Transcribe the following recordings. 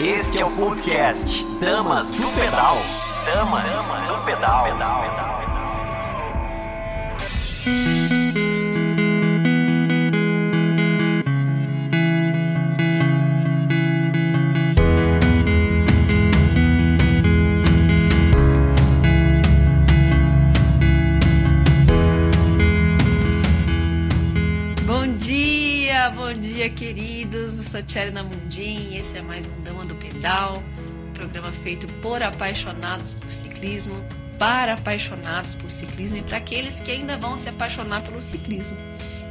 Este é o podcast Damas do Pedal. Damas do Pedal. Bom dia, bom dia, queridos. Eu sou Thierry Namundim e esse é mais um Pedal, programa feito por apaixonados por ciclismo, para apaixonados por ciclismo e para aqueles que ainda vão se apaixonar pelo ciclismo.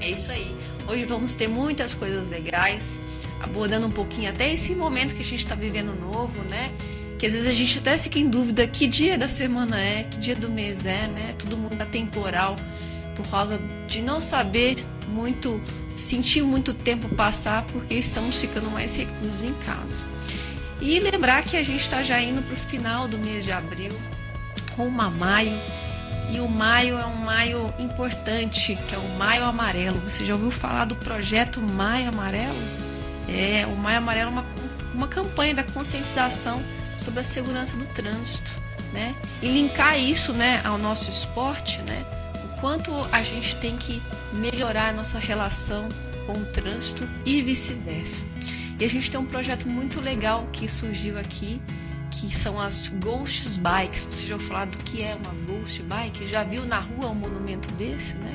É isso aí. Hoje vamos ter muitas coisas legais, abordando um pouquinho até esse momento que a gente está vivendo novo, né? Que às vezes a gente até fica em dúvida que dia da semana é, que dia do mês é, né? Todo mundo é temporal por causa de não saber muito, sentir muito tempo passar porque estamos ficando mais reclusos em casa. E lembrar que a gente está já indo para o final do mês de abril, rumo a maio, e o maio é um maio importante, que é o Maio Amarelo. Você já ouviu falar do projeto Maio Amarelo? É, o Maio Amarelo é uma, uma campanha da conscientização sobre a segurança do trânsito, né? E linkar isso, né, ao nosso esporte, né? O quanto a gente tem que melhorar a nossa relação com o trânsito e vice-versa. E a gente tem um projeto muito legal que surgiu aqui, que são as Ghost Bikes. Você já ouviu falar do que é uma Ghost Bike? Já viu na rua um monumento desse, né?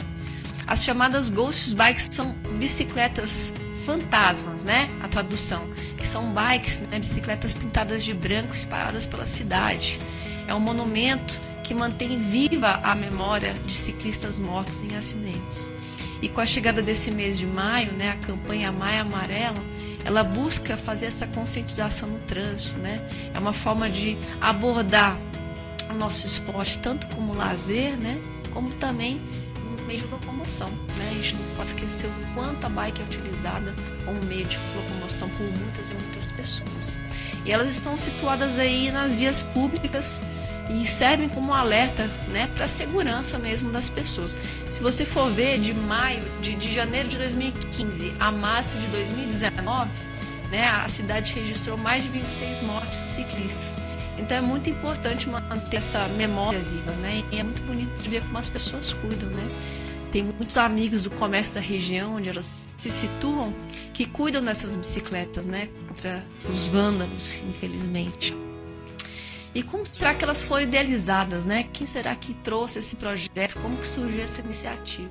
As chamadas Ghost Bikes são bicicletas fantasmas, né? A tradução, que são bikes, né? bicicletas pintadas de branco espalhadas pela cidade. É um monumento que mantém viva a memória de ciclistas mortos em acidentes. E com a chegada desse mês de maio, né, a campanha Maio Amarelo, ela busca fazer essa conscientização no trânsito, né? É uma forma de abordar o nosso esporte tanto como lazer, né, como também meio de locomoção, né? A gente não pode esquecer o quanto a bike é utilizada como meio de locomoção por muitas e muitas pessoas. E elas estão situadas aí nas vias públicas e servem como alerta né, para a segurança mesmo das pessoas. Se você for ver de maio, de, de janeiro de 2015 a março de 2019, né, a cidade registrou mais de 26 mortes ciclistas. Então é muito importante manter essa memória viva, né? E é muito bonito de ver como as pessoas cuidam, né? Tem muitos amigos do comércio da região onde elas se situam que cuidam dessas bicicletas, né? Contra os vândalos, infelizmente. E como será que elas foram idealizadas, né? Quem será que trouxe esse projeto? Como que surgiu essa iniciativa?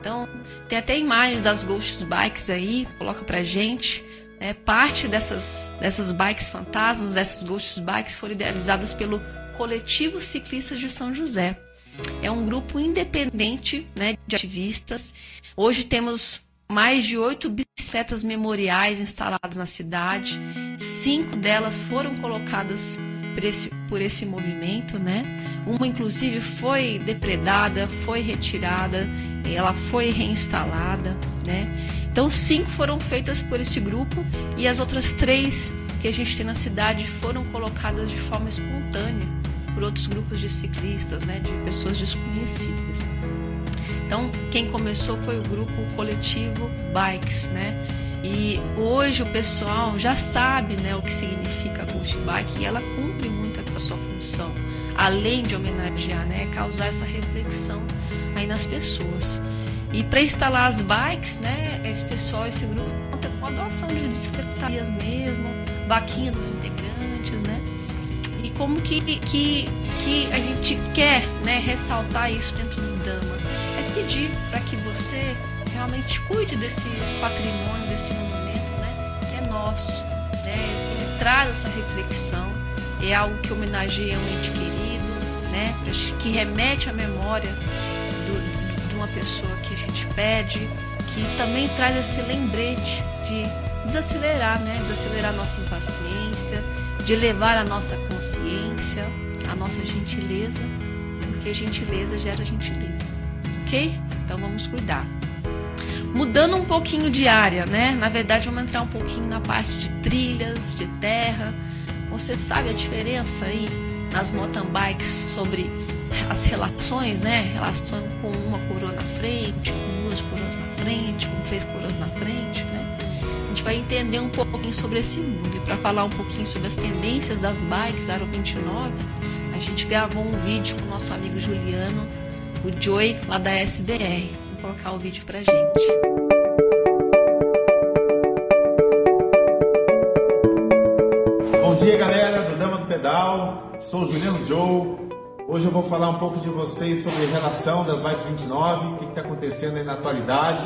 Então, tem até imagens das Ghost Bikes aí, coloca pra gente. Né? Parte dessas, dessas bikes fantasmas, dessas Ghost Bikes, foram idealizadas pelo Coletivo Ciclistas de São José. É um grupo independente né, de ativistas. Hoje temos mais de oito bicicletas memoriais instaladas na cidade. Cinco delas foram colocadas por esse, por esse movimento, né? Uma, inclusive, foi depredada, foi retirada, ela foi reinstalada, né? Então, cinco foram feitas por esse grupo e as outras três que a gente tem na cidade foram colocadas de forma espontânea por outros grupos de ciclistas, né? De pessoas desconhecidas. Então, quem começou foi o grupo coletivo Bikes, né? E hoje o pessoal já sabe né, o que significa a Ghost Bike e ela cumpre muito essa sua função, além de homenagear, né, causar essa reflexão aí nas pessoas. E para instalar as bikes, né, esse pessoal, esse grupo conta com a doação de bicicletarias mesmo, vaquinha dos integrantes, né? E como que, que, que a gente quer né, ressaltar isso dentro do Dama? É pedir para que você realmente cuide desse patrimônio, desse monumento, né? Que é nosso, né? Ele traz essa reflexão, é algo que homenageia um ente querido, né? Que remete à memória do, de uma pessoa que a gente pede, que também traz esse lembrete de desacelerar, né? Desacelerar a nossa impaciência, de levar a nossa consciência, a nossa gentileza, porque gentileza gera gentileza, ok? Então vamos cuidar mudando um pouquinho de área, né? Na verdade, vamos entrar um pouquinho na parte de trilhas, de terra. Você sabe a diferença aí nas mountain bikes sobre as relações, né? Relação com uma coroa na frente, com duas coroas na frente, com três coroas na frente, né? gente vai entender um pouquinho sobre esse mundo. E para falar um pouquinho sobre as tendências das bikes Aro 29, a gente gravou um vídeo com o nosso amigo Juliano, o Joy, lá da SBR. Colocar o vídeo pra gente. Bom dia, galera do Dama do Pedal. Sou Juliano Joe. Hoje eu vou falar um pouco de vocês sobre a relação das bikes 29, o que está acontecendo aí na atualidade,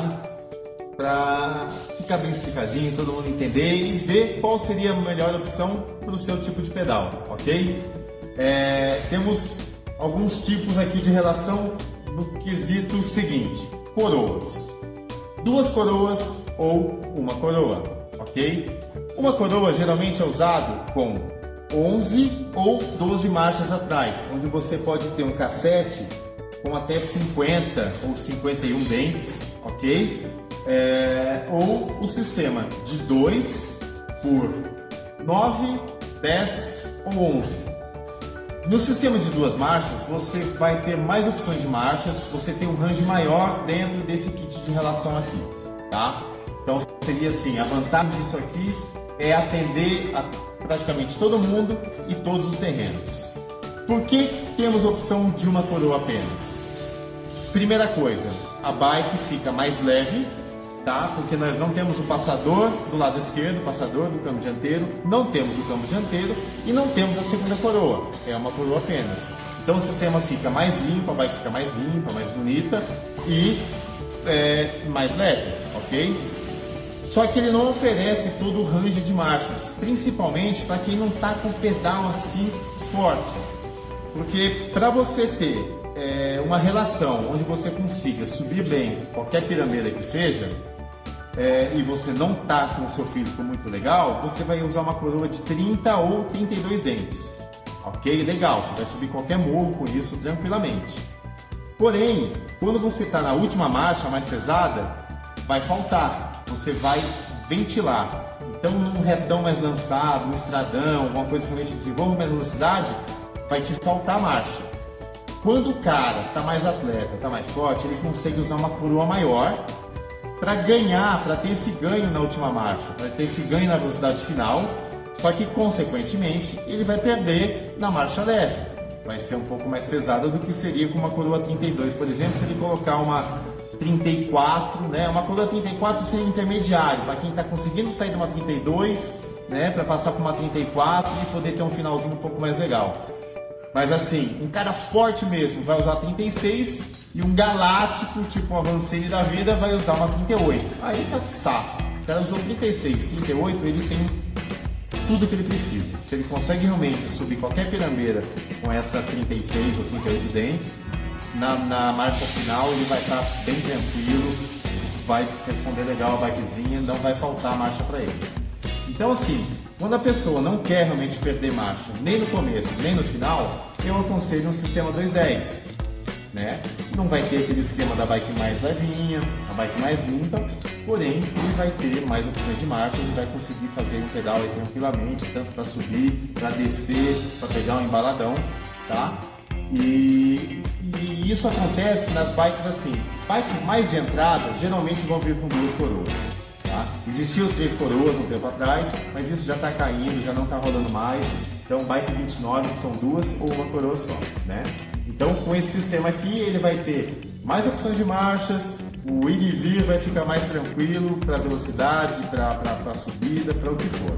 para ficar bem explicadinho, todo mundo entender e ver qual seria a melhor opção para o seu tipo de pedal, ok? É, temos alguns tipos aqui de relação no quesito seguinte: coroas. Duas coroas ou uma coroa, ok? Uma coroa geralmente é usado com 11 ou 12 marchas atrás, onde você pode ter um cassete com até 50 ou 51 dentes, ok? É, ou o sistema de 2 por 9, 10 ou 11. No sistema de duas marchas, você vai ter mais opções de marchas, você tem um range maior dentro desse kit de relação aqui, tá? Então seria assim, a vantagem disso aqui é atender a praticamente todo mundo e todos os terrenos. Por que temos a opção de uma coroa apenas? Primeira coisa, a bike fica mais leve, tá? Porque nós não temos o passador do lado esquerdo, o passador do câmbio dianteiro, não temos o câmbio dianteiro e não temos a segunda coroa, é uma coroa apenas. Então o sistema fica mais limpo, a bike fica mais limpa, mais bonita e é, mais leve, ok? Só que ele não oferece todo o range de marchas, principalmente para quem não está com pedal assim forte. Porque para você ter é, uma relação onde você consiga subir bem qualquer pirâmide que seja, é, e você não está com o seu físico muito legal, você vai usar uma coroa de 30 ou 32 dentes. Ok? Legal, você vai subir qualquer morro com isso tranquilamente. Porém, quando você está na última marcha mais pesada, vai faltar você vai ventilar. Então, num retão mais lançado, um estradão, alguma coisa que realmente desenvolva mais velocidade, vai te faltar marcha. Quando o cara está mais atleta, está mais forte, ele consegue usar uma coroa maior para ganhar, para ter esse ganho na última marcha, para ter esse ganho na velocidade final. Só que, consequentemente, ele vai perder na marcha leve. Vai ser um pouco mais pesada do que seria com uma coroa 32, por exemplo, se ele colocar uma 34, né? Uma coroa 34 seria intermediário, para quem está conseguindo sair de uma 32, né? Para passar para uma 34 e poder ter um finalzinho um pouco mais legal. Mas assim, um cara forte mesmo vai usar 36 e um galáctico, tipo um avancei da vida, vai usar uma 38. Aí tá safo. O cara usou 36, 38, ele tem tudo que ele precisa. Se ele consegue realmente subir qualquer pirambeira com essa 36 ou 38 dentes, na, na marcha final ele vai estar bem tranquilo, vai responder legal a bikezinha, não vai faltar marcha para ele. Então assim, quando a pessoa não quer realmente perder marcha, nem no começo, nem no final, eu aconselho um sistema 210. Né? Não vai ter aquele esquema da bike mais levinha, a bike mais limpa, porém ele vai ter mais opções de marchas e vai conseguir fazer um pedal tranquilamente, tanto para subir, para descer, para pegar um embaladão, tá? E, e, isso acontece nas bikes assim. Bikes mais de entrada geralmente vão vir com duas coroas. Tá? Existiam os três coroas um tempo atrás, mas isso já está caindo, já não está rolando mais. Então, bike 29 são duas ou uma coroa só, né? Então, com esse sistema aqui, ele vai ter mais opções de marchas, o ir e vir vai ficar mais tranquilo para velocidade, para subida, para o que for.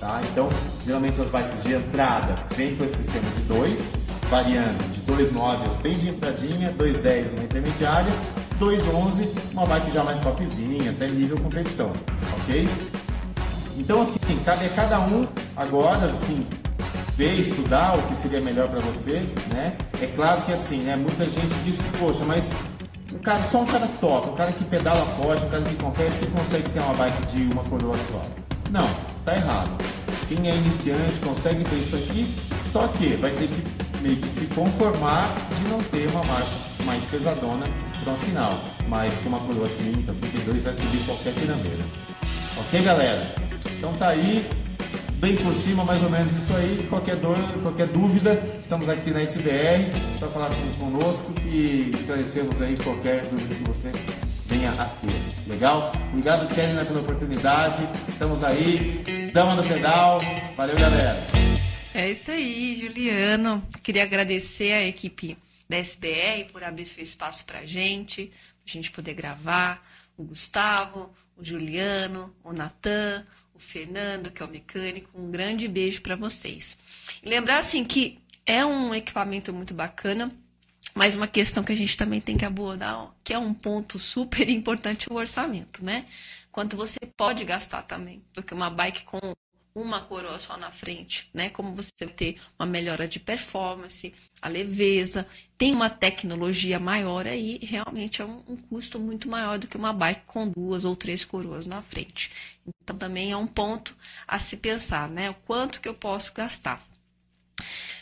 Tá? Então, geralmente as bikes de entrada vêm com esse sistema de dois, variando de 2,9 bem de entradinha, 2,10 uma intermediária, 2,11 uma bike já mais topzinha, até nível competição, ok? Então assim, cabe a cada um agora, assim, ver, estudar o que seria melhor para você, né? É claro que assim, né, muita gente diz que, poxa, mas um cara, só um cara top, um cara que pedala forte, um cara que compete, que consegue ter uma bike de uma coroa só. Não, tá errado. Quem é iniciante consegue ter isso aqui, só que vai ter que meio que se conformar de não ter uma marcha mais pesadona para o final. Mas com uma coroa 30, 32 vai subir qualquer pirambeira. Ok, galera? Então tá aí, bem por cima, mais ou menos isso aí. Qualquer dor, qualquer dúvida, estamos aqui na SBR. Só falar conosco que esclarecemos aí qualquer dúvida que você venha a ter. Legal? Obrigado, Kelly, pela oportunidade. Estamos aí. Dama do pedal. Valeu, galera. É isso aí, Juliano. Queria agradecer a equipe da SBR por abrir seu espaço para a gente, para a gente poder gravar. O Gustavo, o Juliano, o Natan, o Fernando, que é o mecânico. Um grande beijo para vocês. E lembrar assim que é um equipamento muito bacana, mas uma questão que a gente também tem que abordar, que é um ponto super importante, é o orçamento, né? Quanto você pode gastar também, porque uma bike com uma coroa só na frente, né? Como você ter uma melhora de performance, a leveza, tem uma tecnologia maior aí, realmente é um, um, custo muito maior do que uma bike com duas ou três coroas na frente. Então também é um ponto a se pensar, né? O quanto que eu posso gastar.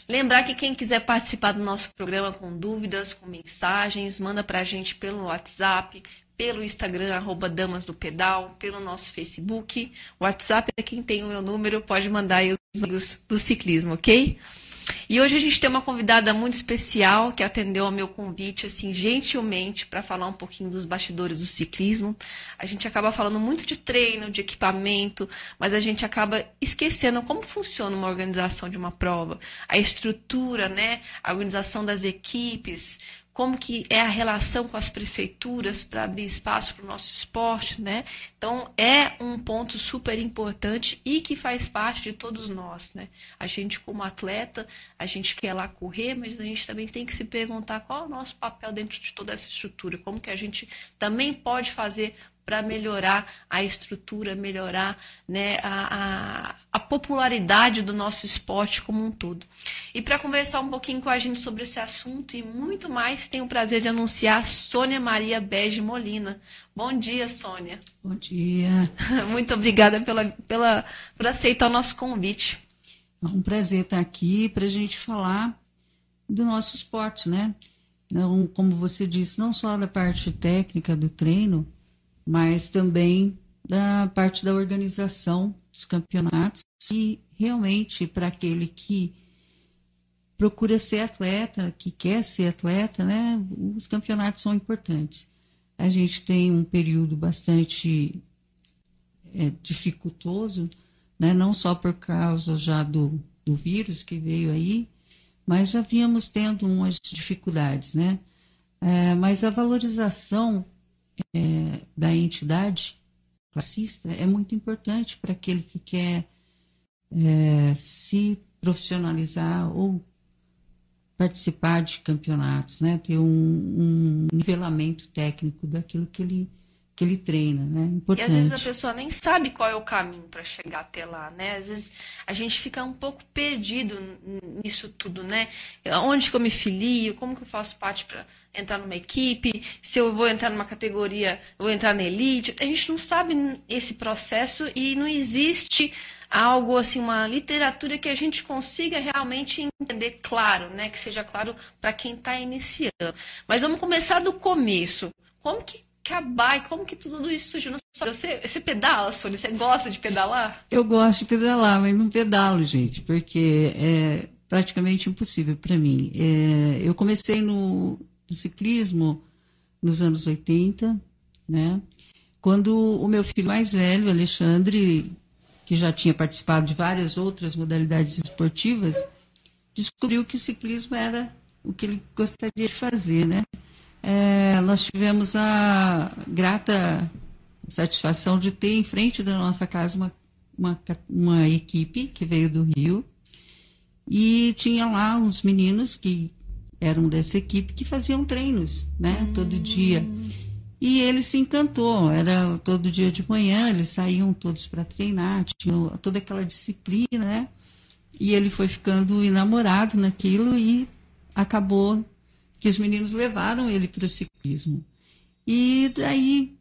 Lembrar que quem quiser participar do nosso programa com dúvidas, com mensagens, manda para a gente pelo WhatsApp, pelo Instagram, arroba Damas do Pedal, pelo nosso Facebook. WhatsApp é quem tem o meu número, pode mandar aí os amigos do ciclismo, ok? E hoje a gente tem uma convidada muito especial que atendeu ao meu convite, assim, gentilmente, para falar um pouquinho dos bastidores do ciclismo. A gente acaba falando muito de treino, de equipamento, mas a gente acaba esquecendo como funciona uma organização de uma prova, a estrutura, né, a organização das equipes, como que é a relação com as prefeituras para abrir espaço para o nosso esporte, né? Então é um ponto super importante e que faz parte de todos nós, né? A gente como atleta, a gente quer lá correr, mas a gente também tem que se perguntar qual é o nosso papel dentro de toda essa estrutura, como que a gente também pode fazer para melhorar a estrutura, melhorar né, a, a, a, popularidade do nosso esporte como um todo. E para conversar um pouquinho com a gente sobre esse assunto e muito mais, tenho o prazer de anunciar Sônia Maria Bege Molina. Bom dia, Sônia. Bom dia. Muito obrigada pela, pela, por aceitar o nosso convite. É um prazer estar aqui para a gente falar do nosso esporte, né? Não, como você disse, não só da parte técnica do treino, mas também da parte da organização dos campeonatos e realmente para aquele que procura ser atleta, que quer ser atleta, né, os campeonatos são importantes. A gente tem um período bastante é, dificultoso, né, não só por causa já do, do vírus que veio aí, mas já vínhamos tendo umas dificuldades, né? É, mas a valorização é, da entidade classista é muito importante para aquele que quer é, se profissionalizar ou participar de campeonatos, né? ter um, um, nivelamento técnico daquilo que ele que ele treina, né? Importante. E às vezes a pessoa nem sabe qual é o caminho para chegar até lá, né? Às vezes a gente fica um pouco perdido nisso tudo, né? Onde que eu me filio? Como que eu faço parte para entrar numa equipe, se eu vou entrar numa categoria, eu vou entrar na elite. A gente não sabe esse processo e não existe algo assim, uma literatura que a gente consiga realmente entender claro, né? Que seja claro para quem está iniciando. Mas vamos começar do começo. Como que que a como que tudo isso surgiu? Você, você pedala, Sônia? Você gosta de pedalar? Eu gosto de pedalar, mas não pedalo, gente, porque é praticamente impossível para mim. É, eu comecei no, do ciclismo nos anos 80, né? Quando o meu filho mais velho, Alexandre, que já tinha participado de várias outras modalidades esportivas, descobriu que o ciclismo era o que ele gostaria de fazer, né? É, nós tivemos a grata satisfação de ter em frente da nossa casa uma, uma, uma equipe que veio do Rio e tinha lá uns meninos que eram dessa equipe que faziam treinos, né, hum. todo dia. E ele se encantou, era todo dia de manhã, eles saíam todos para treinar, tinha toda aquela disciplina, né? E ele foi ficando enamorado naquilo e acabou que os meninos levaram ele para o ciclismo. E daí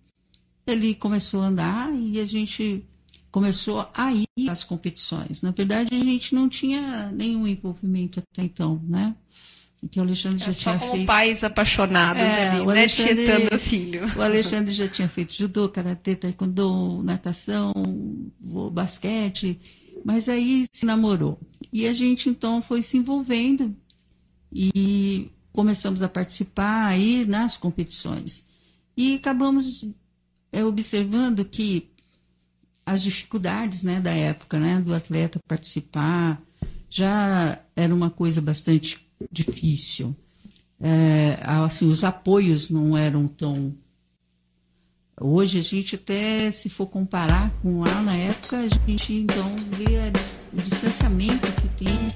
ele começou a andar e a gente começou a ir às competições. Na verdade, a gente não tinha nenhum envolvimento até então, né? que o Alexandre já é tinha como feito. pais apaixonados é, ali, o né? Tietando o filho. O Alexandre já tinha feito judô, karatê, taekwondo, natação, basquete, mas aí se namorou. E a gente então foi se envolvendo e começamos a participar aí nas competições. E acabamos é, observando que as dificuldades né, da época, né, do atleta participar, já era uma coisa bastante difícil. É, assim, os apoios não eram tão. Hoje a gente até, se for comparar com lá na época, a gente então vê o distanciamento que tem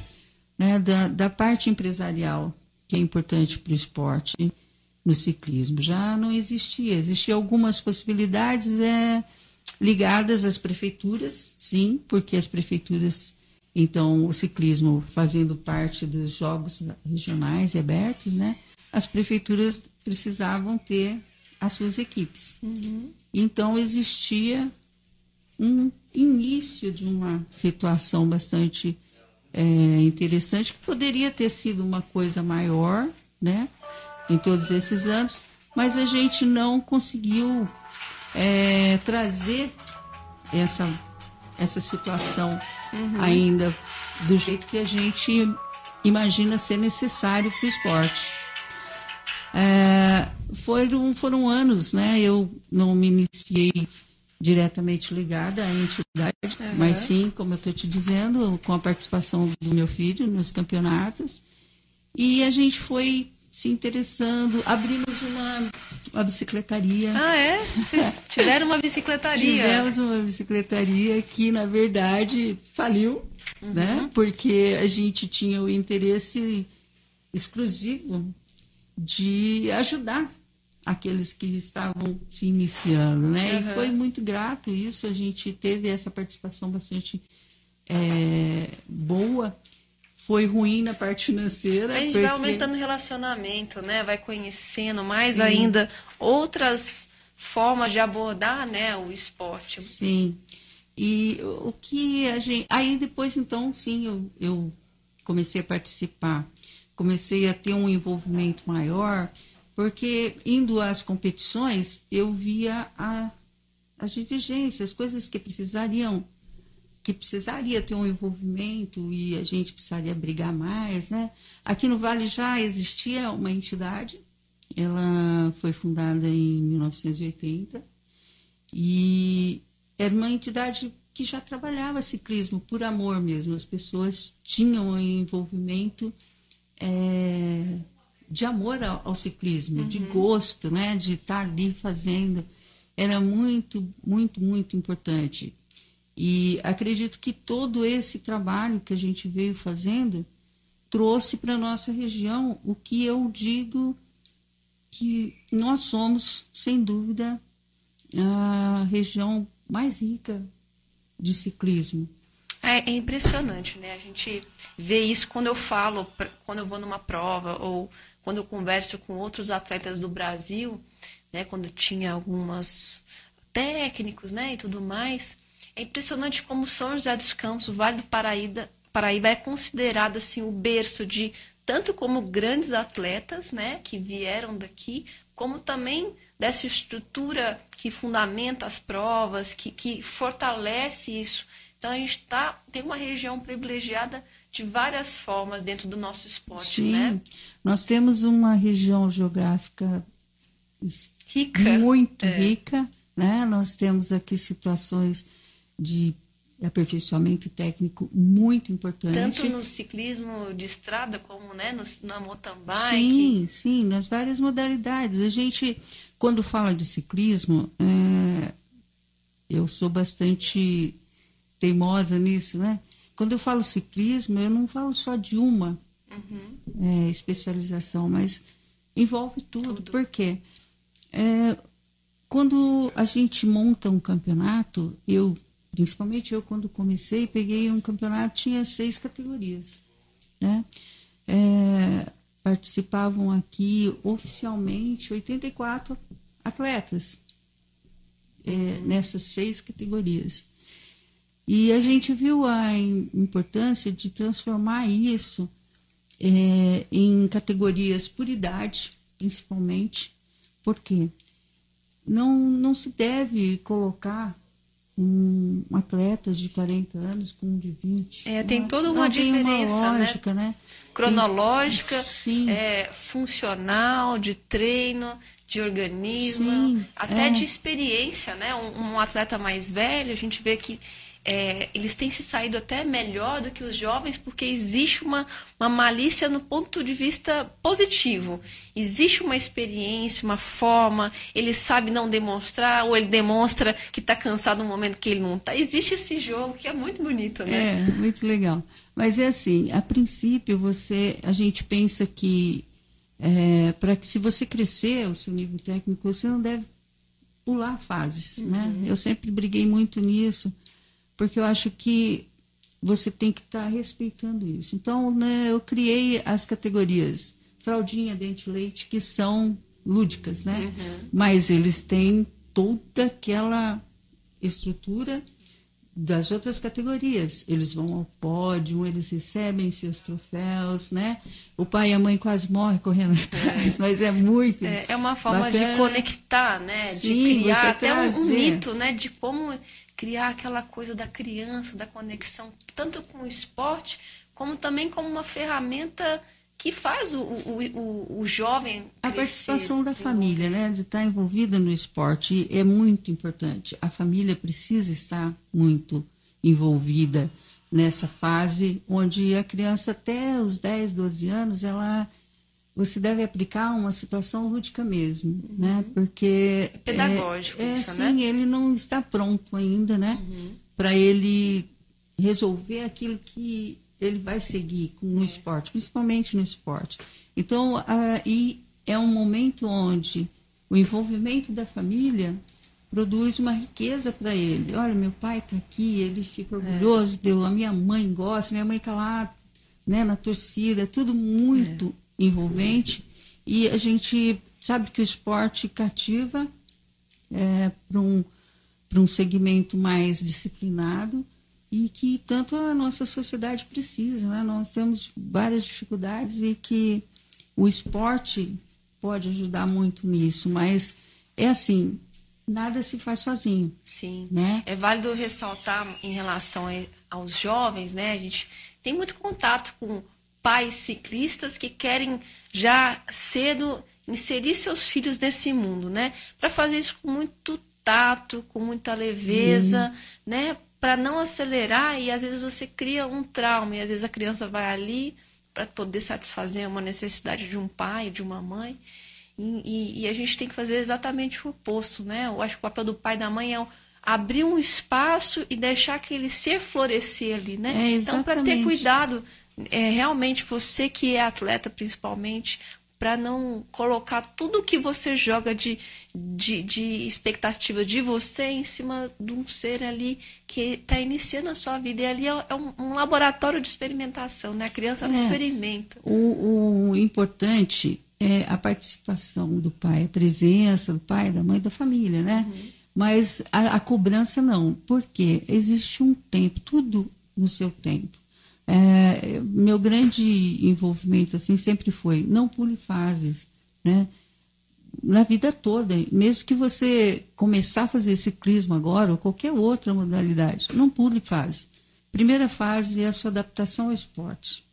né, da, da parte empresarial, que é importante para o esporte no ciclismo. Já não existia. Existiam algumas possibilidades é, ligadas às prefeituras, sim, porque as prefeituras, então, o ciclismo fazendo parte dos jogos regionais e abertos, né? As prefeituras precisavam ter as suas equipes. Uhum. Então, existia um início de uma situação bastante é, interessante, que poderia ter sido uma coisa maior, né? em todos esses anos, mas a gente não conseguiu é, trazer essa, essa situação uhum. ainda do jeito que a gente imagina ser necessário para o esporte. É, foram, foram anos, né? Eu não me iniciei diretamente ligada à entidade, uhum. mas sim, como eu estou te dizendo, com a participação do meu filho nos campeonatos. E a gente foi se interessando. Abrimos uma, uma bicicletaria. Ah, é? Vocês tiveram uma bicicletaria? Tivemos uma bicicletaria que, na verdade, faliu, uhum. né? Porque a gente tinha o interesse exclusivo de ajudar aqueles que estavam se iniciando, né? Uhum. E foi muito grato isso. A gente teve essa participação bastante é, boa foi ruim na parte financeira. A gente porque... vai aumentando o relacionamento, né? Vai conhecendo mais Sim. ainda outras formas de abordar, né, o esporte. Sim. E o que a gente. Aí depois, então, sim, eu, eu comecei a participar, comecei a ter um envolvimento maior, porque indo às competições, eu via a, as divergências, coisas que precisariam que precisaria ter um envolvimento e a gente precisaria brigar mais, né? Aqui no Vale já existia uma entidade, ela foi fundada em 1980 e era uma entidade que já trabalhava ciclismo por amor mesmo. As pessoas tinham um envolvimento é, de amor ao, ao ciclismo, uhum. de gosto, né? De estar ali fazendo. Era muito, muito, muito importante. E acredito que todo esse trabalho que a gente veio fazendo trouxe para a nossa região o que eu digo que nós somos, sem dúvida, a região mais rica de ciclismo. É, é, impressionante, né? A gente vê isso quando eu falo, quando eu vou numa prova ou quando eu converso com outros atletas do Brasil, né? Quando tinha algumas técnicos, né? E tudo mais. É impressionante como São José dos Campos, o Vale do Paraíba, Paraíba é considerado assim o berço de tanto como grandes atletas, né, que vieram daqui, como também dessa estrutura que fundamenta as provas, que, que fortalece isso. Então a gente tá, tem uma região privilegiada de várias formas dentro do nosso esporte, Sim, né? Nós temos uma região geográfica rica, muito é. rica, né? Nós temos aqui situações de aperfeiçoamento técnico muito importante. Tanto no ciclismo de estrada como né, no, na mountain bike. Sim, sim, nas várias modalidades. A gente, quando fala de ciclismo, é, eu sou bastante teimosa nisso, né? Quando eu falo ciclismo, eu não falo só de uma uhum. é, especialização, mas envolve tudo. tudo. Por quê? É, quando a gente monta um campeonato, eu Principalmente eu, quando comecei, peguei um campeonato, tinha seis categorias. Né? É, participavam aqui oficialmente 84 atletas é, nessas seis categorias. E a gente viu a importância de transformar isso é, em categorias por idade, principalmente, porque não, não se deve colocar um atleta de 40 anos com um de 20. É, tem toda uma diferença, tem uma né? lógica, né? né? Cronológica, é, funcional, de treino, de organismo, Sim, até é. de experiência, né? Um, um atleta mais velho, a gente vê que é, eles têm se saído até melhor do que os jovens, porque existe uma, uma malícia no ponto de vista positivo. Existe uma experiência, uma forma, ele sabe não demonstrar, ou ele demonstra que está cansado no momento que ele não está. Existe esse jogo que é muito bonito, né? É, muito legal. Mas é assim, a princípio você, a gente pensa que para que se você crescer o seu nível técnico, você não deve pular fases, né? Eu sempre briguei muito nisso, porque eu acho que você tem que estar respeitando isso. Então, né, eu criei as categorias fraldinha, dente leite, que são lúdicas, né? Mas eles têm toda aquela estrutura das outras categorias. Eles vão ao pódio, eles recebem seus troféus, né? O pai e a mãe quase morrem correndo atrás, mas é muito. É, é uma forma de bacana. conectar, né? Sim, de criar até um, um mito, né? De como criar aquela coisa da criança, da conexão, tanto com o esporte, como também como uma ferramenta que faz o, o, o, o jovem A crescer, participação da família, né, de estar envolvida no esporte é muito importante. A família precisa estar muito envolvida nessa fase onde a criança até os 10, 12 anos, ela você deve aplicar uma situação lúdica mesmo, né? Porque É pedagógico é, é, isso, sim, né? ele não está pronto ainda, né? Para ele resolver aquilo que ele vai seguir com- no esporte, principalmente no esporte. Então, e é um momento onde o envolvimento da família produz uma riqueza para ele. Olha, meu pai está aqui, ele fica orgulhoso, deu, a minha mãe gosta, minha mãe está lá né, na torcida, é tudo muito envolvente. E a gente sabe que o esporte cativa é, para um, pra um segmento mais disciplinado e que tanto a nossa sociedade precisa. Né? Nós temos várias dificuldades e que o esporte pode ajudar muito nisso, mas é assim, nada se faz sozinho. Sim. Né? É válido ressaltar em relação aos jovens, né? A gente tem muito contato com pais ciclistas que querem já cedo inserir seus filhos nesse mundo, né? Para fazer isso com muito tato, com muita leveza, né? Para não acelerar e às vezes você cria um trauma e às vezes a criança vai ali para poder satisfazer uma necessidade de um pai, de uma mãe. E, e- e a gente tem que fazer exatamente o oposto, né? Eu acho que o papel do pai e da mãe é abrir um espaço e deixar aquele ser florescer ali, né? É, então, para ter cuidado, é, realmente você que é atleta, principalmente, para não colocar tudo que você joga de, de, de expectativa de você em cima de um ser ali que está iniciando a sua vida. E ali é, é um, um laboratório de experimentação, né? A criança ela É. experimenta. O, o importante é a participação do pai, a presença do pai, da mãe, da família, né? Mas a, a cobrança não, porque existe um tempo, tudo no seu tempo. É, meu grande envolvimento assim sempre foi não pule fases, né? Na vida toda, mesmo que você começar a fazer ciclismo agora ou qualquer outra modalidade, não pule fase. Primeira fase é a sua adaptação ao esporte.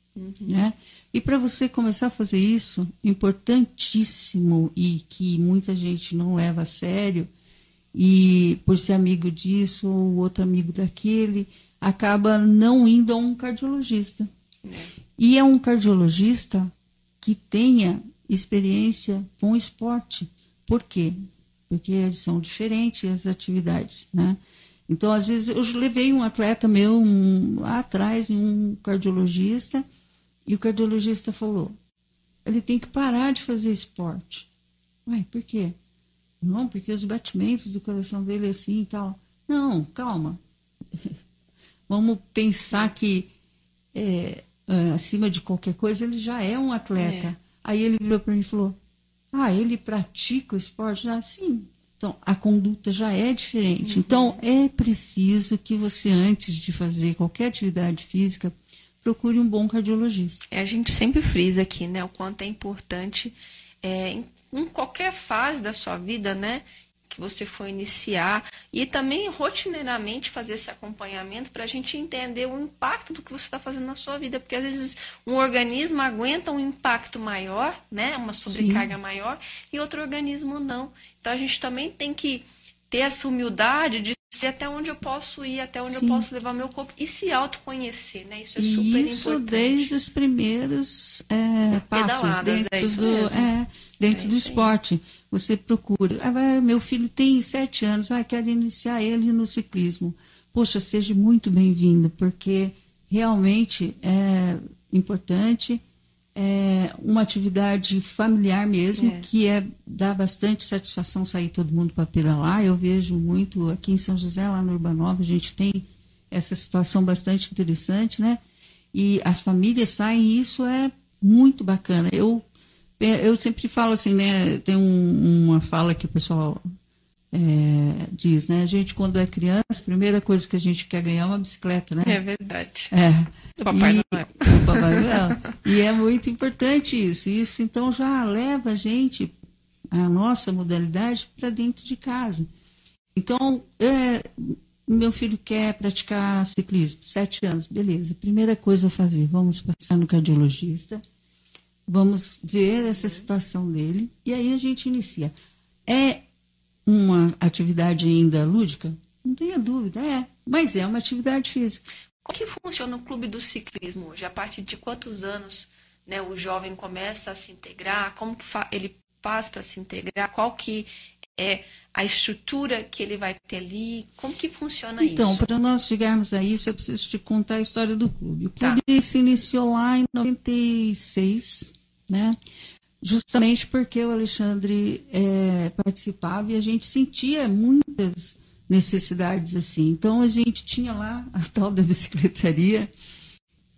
Né? E para você começar a fazer isso, importantíssimo e que muita gente não leva a sério, e por ser amigo disso ou outro amigo daquele, acaba não indo a um cardiologista. E é um cardiologista que tenha experiência com esporte. Por quê? Porque são diferentes as atividades, né? Então, às vezes, eu levei um atleta meu um, lá atrás um cardiologista e o cardiologista falou: ele tem que parar de fazer esporte. Ué, por quê? Não, porque os batimentos do coração dele é assim e tal. Não, calma. Vamos pensar que é, é, acima de qualquer coisa ele já é um atleta. É. Aí ele virou para mim e falou: Ah, ele pratica o esporte? Já sim. Então, a conduta já é diferente. Então, é preciso que você, antes de fazer qualquer atividade física, procure um bom cardiologista. É, a gente sempre frisa aqui, né, o quanto é importante é, em, em qualquer fase da sua vida, né, que você for iniciar e também rotineiramente fazer esse acompanhamento para a gente entender o impacto do que você está fazendo na sua vida, porque às vezes um organismo aguenta um impacto maior, né, uma sobrecarga Sim. maior, e outro organismo não. Então a gente também tem que ter essa humildade de ser até onde eu posso ir, até onde Sim. eu posso levar meu corpo e se autoconhecer, né? Isso é super isso importante. Isso desde os primeiros é, passos é dentro, é do, é, dentro do esporte. Você procura. Ah, meu filho tem sete anos, ah, quero iniciar ele no ciclismo. Poxa, seja muito bem-vindo, porque realmente é importante é uma atividade familiar mesmo, é. que é dá bastante satisfação sair todo mundo para pedalar. Eu vejo muito aqui em São José, lá no Urbanova, a gente tem essa situação bastante interessante, né? E as famílias saem e isso é muito bacana. Eu, eu sempre falo assim, né? Tem um, uma fala que o pessoal é, diz, né? A gente, quando é criança, a primeira coisa que a gente quer ganhar é uma bicicleta, né? É verdade. É. Do Papai e, Noel. Do Papai Noel. e é muito importante isso. Isso, então, já leva a gente, a nossa modalidade, para dentro de casa. Então, é, meu filho quer praticar ciclismo, sete anos, beleza. Primeira coisa a fazer, vamos passar no cardiologista, vamos ver essa situação dele, e aí a gente inicia. É uma atividade ainda lúdica? Não tenha dúvida, é. Mas é uma atividade física. Como que funciona o clube do ciclismo hoje? A partir de quantos anos né, o jovem começa a se integrar? Como que ele faz para se integrar? Qual que é a estrutura que ele vai ter ali? Como que funciona então, isso? Então, para nós chegarmos a isso, eu preciso te contar a história do clube. O clube tá. se iniciou lá em 96, né? justamente porque o Alexandre é, participava e a gente sentia muitas necessidades assim. Então a gente tinha lá a tal da bicicletaria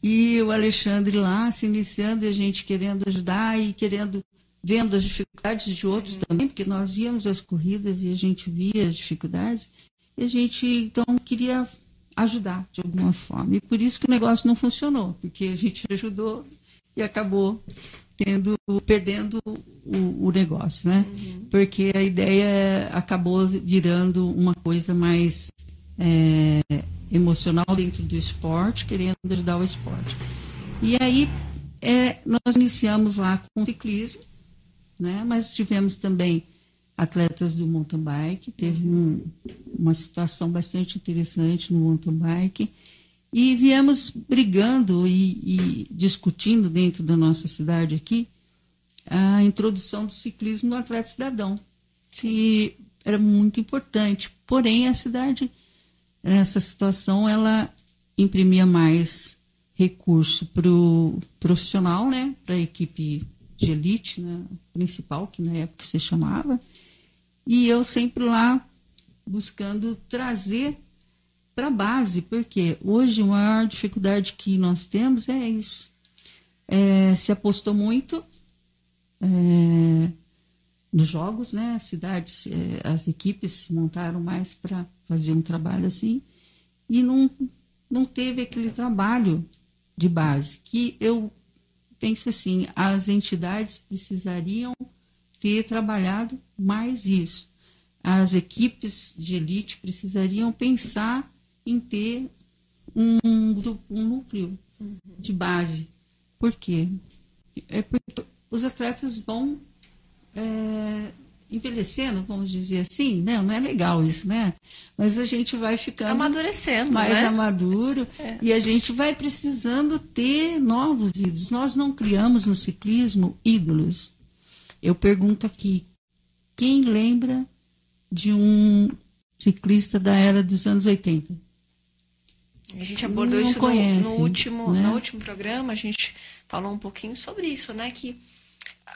e o Alexandre lá se iniciando e a gente querendo ajudar e querendo vendo as dificuldades de outros uhum. também, porque nós íamos às corridas e a gente via as dificuldades e a gente então queria ajudar de alguma forma. E por isso que o negócio não funcionou, porque a gente ajudou e acabou tendo, perdendo o, o negócio, né? Uhum. Porque a ideia acabou virando uma coisa mais é, emocional dentro do esporte, querendo ajudar o esporte. E aí é, nós iniciamos lá com ciclismo, né? Mas tivemos também atletas do mountain bike, teve um, uma situação bastante interessante no mountain bike e viemos brigando e, e, discutindo dentro da nossa cidade aqui a introdução do ciclismo no atleta cidadão, que era muito importante. Porém, a cidade, nessa situação, ela imprimia mais recurso para o profissional, né, para a equipe de elite né, principal, que na época se chamava, e eu sempre lá buscando trazer para a base, porque hoje a maior dificuldade que nós temos é isso. É, se apostou muito é, nos jogos, né? As cidades, é, as equipes se montaram mais para fazer um trabalho assim e não, não teve aquele trabalho de base que eu penso assim, as entidades precisariam ter trabalhado mais isso. As equipes de elite precisariam pensar em ter um, um núcleo de base. Por quê? É porque os atletas vão é, envelhecendo, vamos dizer assim, né? Não é legal isso, né? Mas a gente vai ficando amadurecendo, mais né? amaduro é. e a gente vai precisando ter novos ídolos. Nós não criamos no ciclismo ídolos. Eu pergunto aqui, quem lembra de um ciclista da era dos anos 80? A gente abordou não isso conhece, no, no, último, né? no último programa, a gente falou um pouquinho sobre isso, né? Que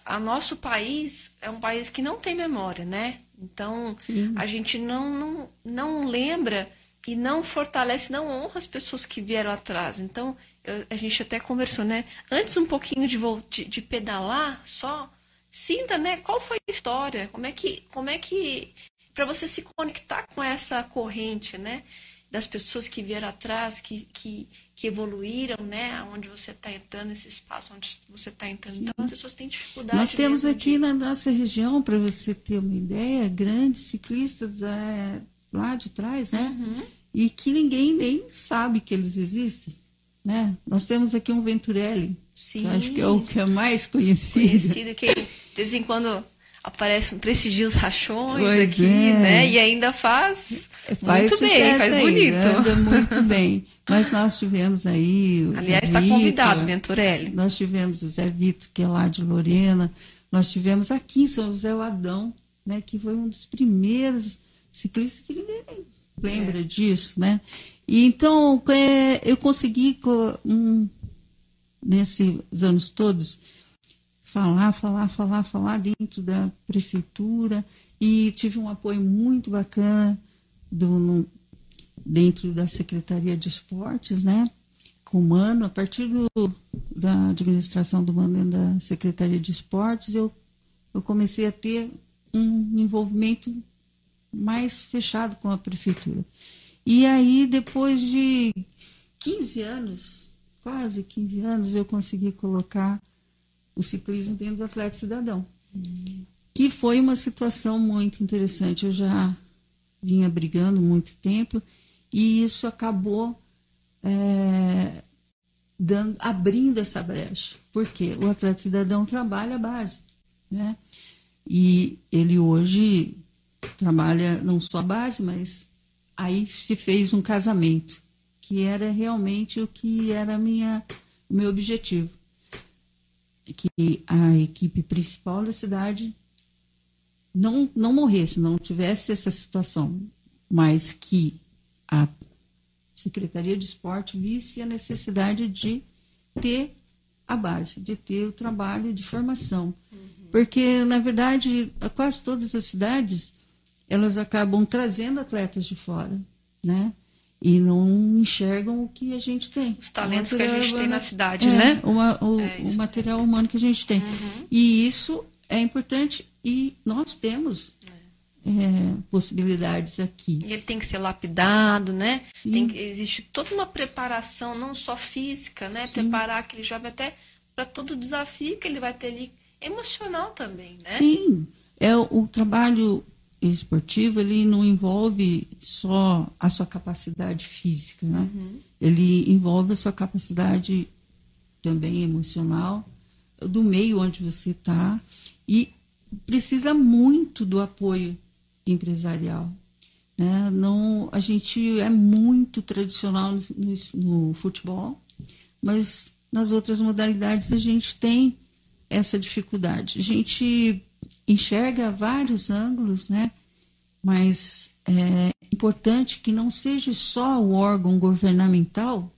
a nosso país é um país que não tem memória, né? Então, Sim. a gente não, não, não lembra e não fortalece, não honra as pessoas que vieram atrás. Então, eu, a gente até conversou, né? Antes um pouquinho de, de, de, pedalar só, sinta, né? Qual foi a história? Como é que, como é que para você se conectar com essa corrente, né? Das pessoas que vieram atrás, que, que, que evoluíram, né? Onde você está entrando, esse espaço onde você está entrando. Então, as pessoas têm dificuldade. Nós temos aqui de- na nossa região, para você ter uma ideia, grandes ciclistas é, lá de trás, né? Uhum. E que ninguém nem sabe que eles existem. Né? Nós temos aqui um Venturelli, Sim. que eu acho que é o que é mais conhecido. conhecido que de vez em quando aparece, prestigia os rachões Pois aqui, é. né? E ainda faz, Faz muito bem, faz aí, bonito. Anda muito bem. Mas nós tivemos aí. Aliás, está convidado, Venturelli. Nós tivemos o Zé Vito, que é lá de Lorena. Nós tivemos aqui em São José o Adão, né, que foi um dos primeiros ciclistas que ninguém lembra disso, né? E então é, eu consegui, co- um, nesses anos todos, falar, falar, falar, falar dentro da prefeitura e tive um apoio muito bacana do, no- dentro da Secretaria de Esportes, né? Com o Mano, a partir do, da administração do Mano da Secretaria de Esportes, eu, eu comecei a ter um envolvimento mais fechado com a prefeitura. E aí, depois de 15 anos, quase 15 anos, eu consegui colocar o ciclismo dentro do Atlético Cidadão. Que foi uma situação muito interessante. Eu já vinha brigando muito tempo e isso acabou é, dando, abrindo essa brecha. Por quê? O Atlético Cidadão trabalha a base. Né? E ele hoje trabalha não só a base, mas aí se fez um casamento, que era realmente o que era minha, meu objetivo. Que a equipe principal da cidade não, não morresse, não tivesse essa situação, mas que a Secretaria de Esporte visse a necessidade de ter a base, de ter o trabalho de formação. Porque, na verdade, quase todas as cidades, elas acabam trazendo atletas de fora, né? E não enxergam o que a gente tem. Os talentos que a gente tem na cidade, é, né? uma- o, É, o material humano que a gente tem. E isso é importante e nós temos é, possibilidades aqui. E ele tem que ser lapidado, né? Sim. Tem que, existe toda uma preparação, não só física, né? Preparar aquele jovem até para todo o desafio que ele vai ter ali, emocional também, né? Sim, é o, o trabalho esportivo ele não envolve só a sua capacidade física, né? Ele envolve a sua capacidade também emocional do meio onde você está e precisa muito do apoio empresarial. Né? Não, a gente é muito tradicional no, no- no futebol, mas nas outras modalidades a gente tem essa dificuldade. A gente enxerga vários ângulos, né? mas é importante que não seja só o órgão governamental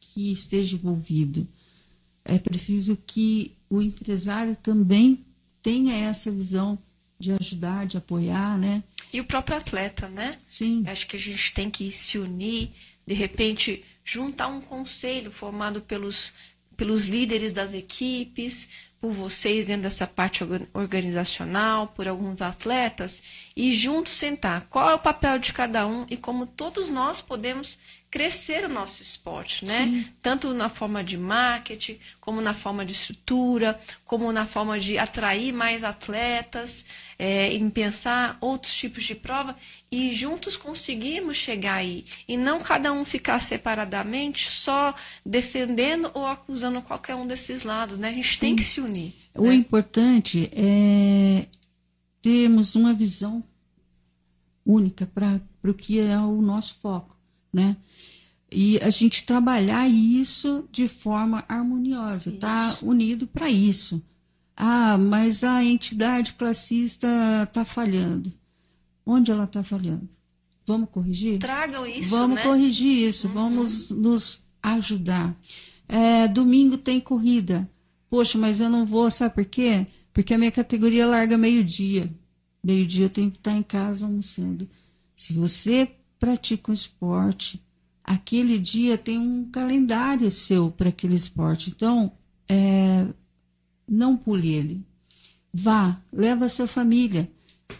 que esteja envolvido. É preciso que o empresário também tenha essa visão de ajudar, de apoiar, né? E o próprio atleta, né? Sim. Acho que a gente tem que se unir, de repente, juntar um conselho formado pelos, pelos líderes das equipes, por vocês dentro dessa parte orga- organizacional, por alguns atletas, e juntos sentar. Qual é o papel de cada um e como todos nós podemos crescer o nosso esporte, né? Tanto na forma de marketing, como na forma de estrutura, como na forma de atrair mais atletas, é, em pensar outros tipos de prova e juntos conseguirmos chegar aí e não cada um ficar separadamente só defendendo ou acusando qualquer um desses lados, né? A gente tem que se unir. O né? importante é termos uma visão única para o que é o nosso foco, né? E a gente trabalhar isso de forma harmoniosa, tá unido para isso. Ah, mas a entidade classista está falhando. Onde ela está falhando? Vamos corrigir? Tragam isso, Vamos né? corrigir isso, vamos nos ajudar. É, domingo tem corrida. Poxa, mas eu não vou, sabe por quê? Porque a minha categoria larga meio-dia. Meio-dia eu tenho que estar em casa almoçando. Se você pratica um esporte, aquele dia tem um calendário seu para aquele esporte. Então, é, não pule ele. Vá, leva a sua família.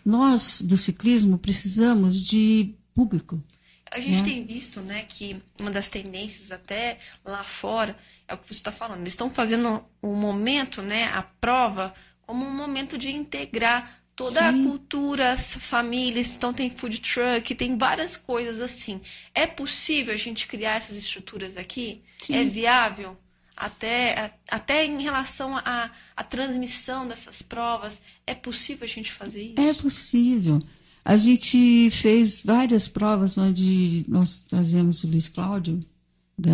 Nós, do ciclismo, precisamos de público. A gente né? tem visto, né, que uma das tendências até lá fora é o que você está falando. Eles estão fazendo o momento, né, a prova, como um momento de integrar toda a Sim. cultura, as famílias. Então tem food truck, tem várias coisas assim. É possível a gente criar essas estruturas aqui? Sim. É viável? Até, a- até em relação à transmissão dessas provas, é possível a gente fazer isso? É possível. A gente fez várias provas onde nós trazemos o Luiz Cláudio, da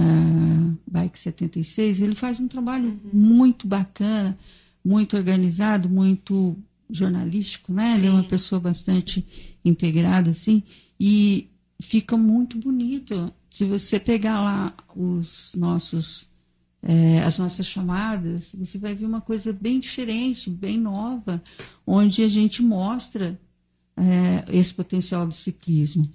Bike 76. Ele faz um trabalho muito bacana, muito organizado, muito jornalístico, né? Ele é uma Sim. pessoa bastante integrada, assim, e fica muito bonito. Se você pegar lá os nossos é, as nossas chamadas, você vai ver uma coisa bem diferente, bem nova, onde a gente mostra é, esse potencial do ciclismo.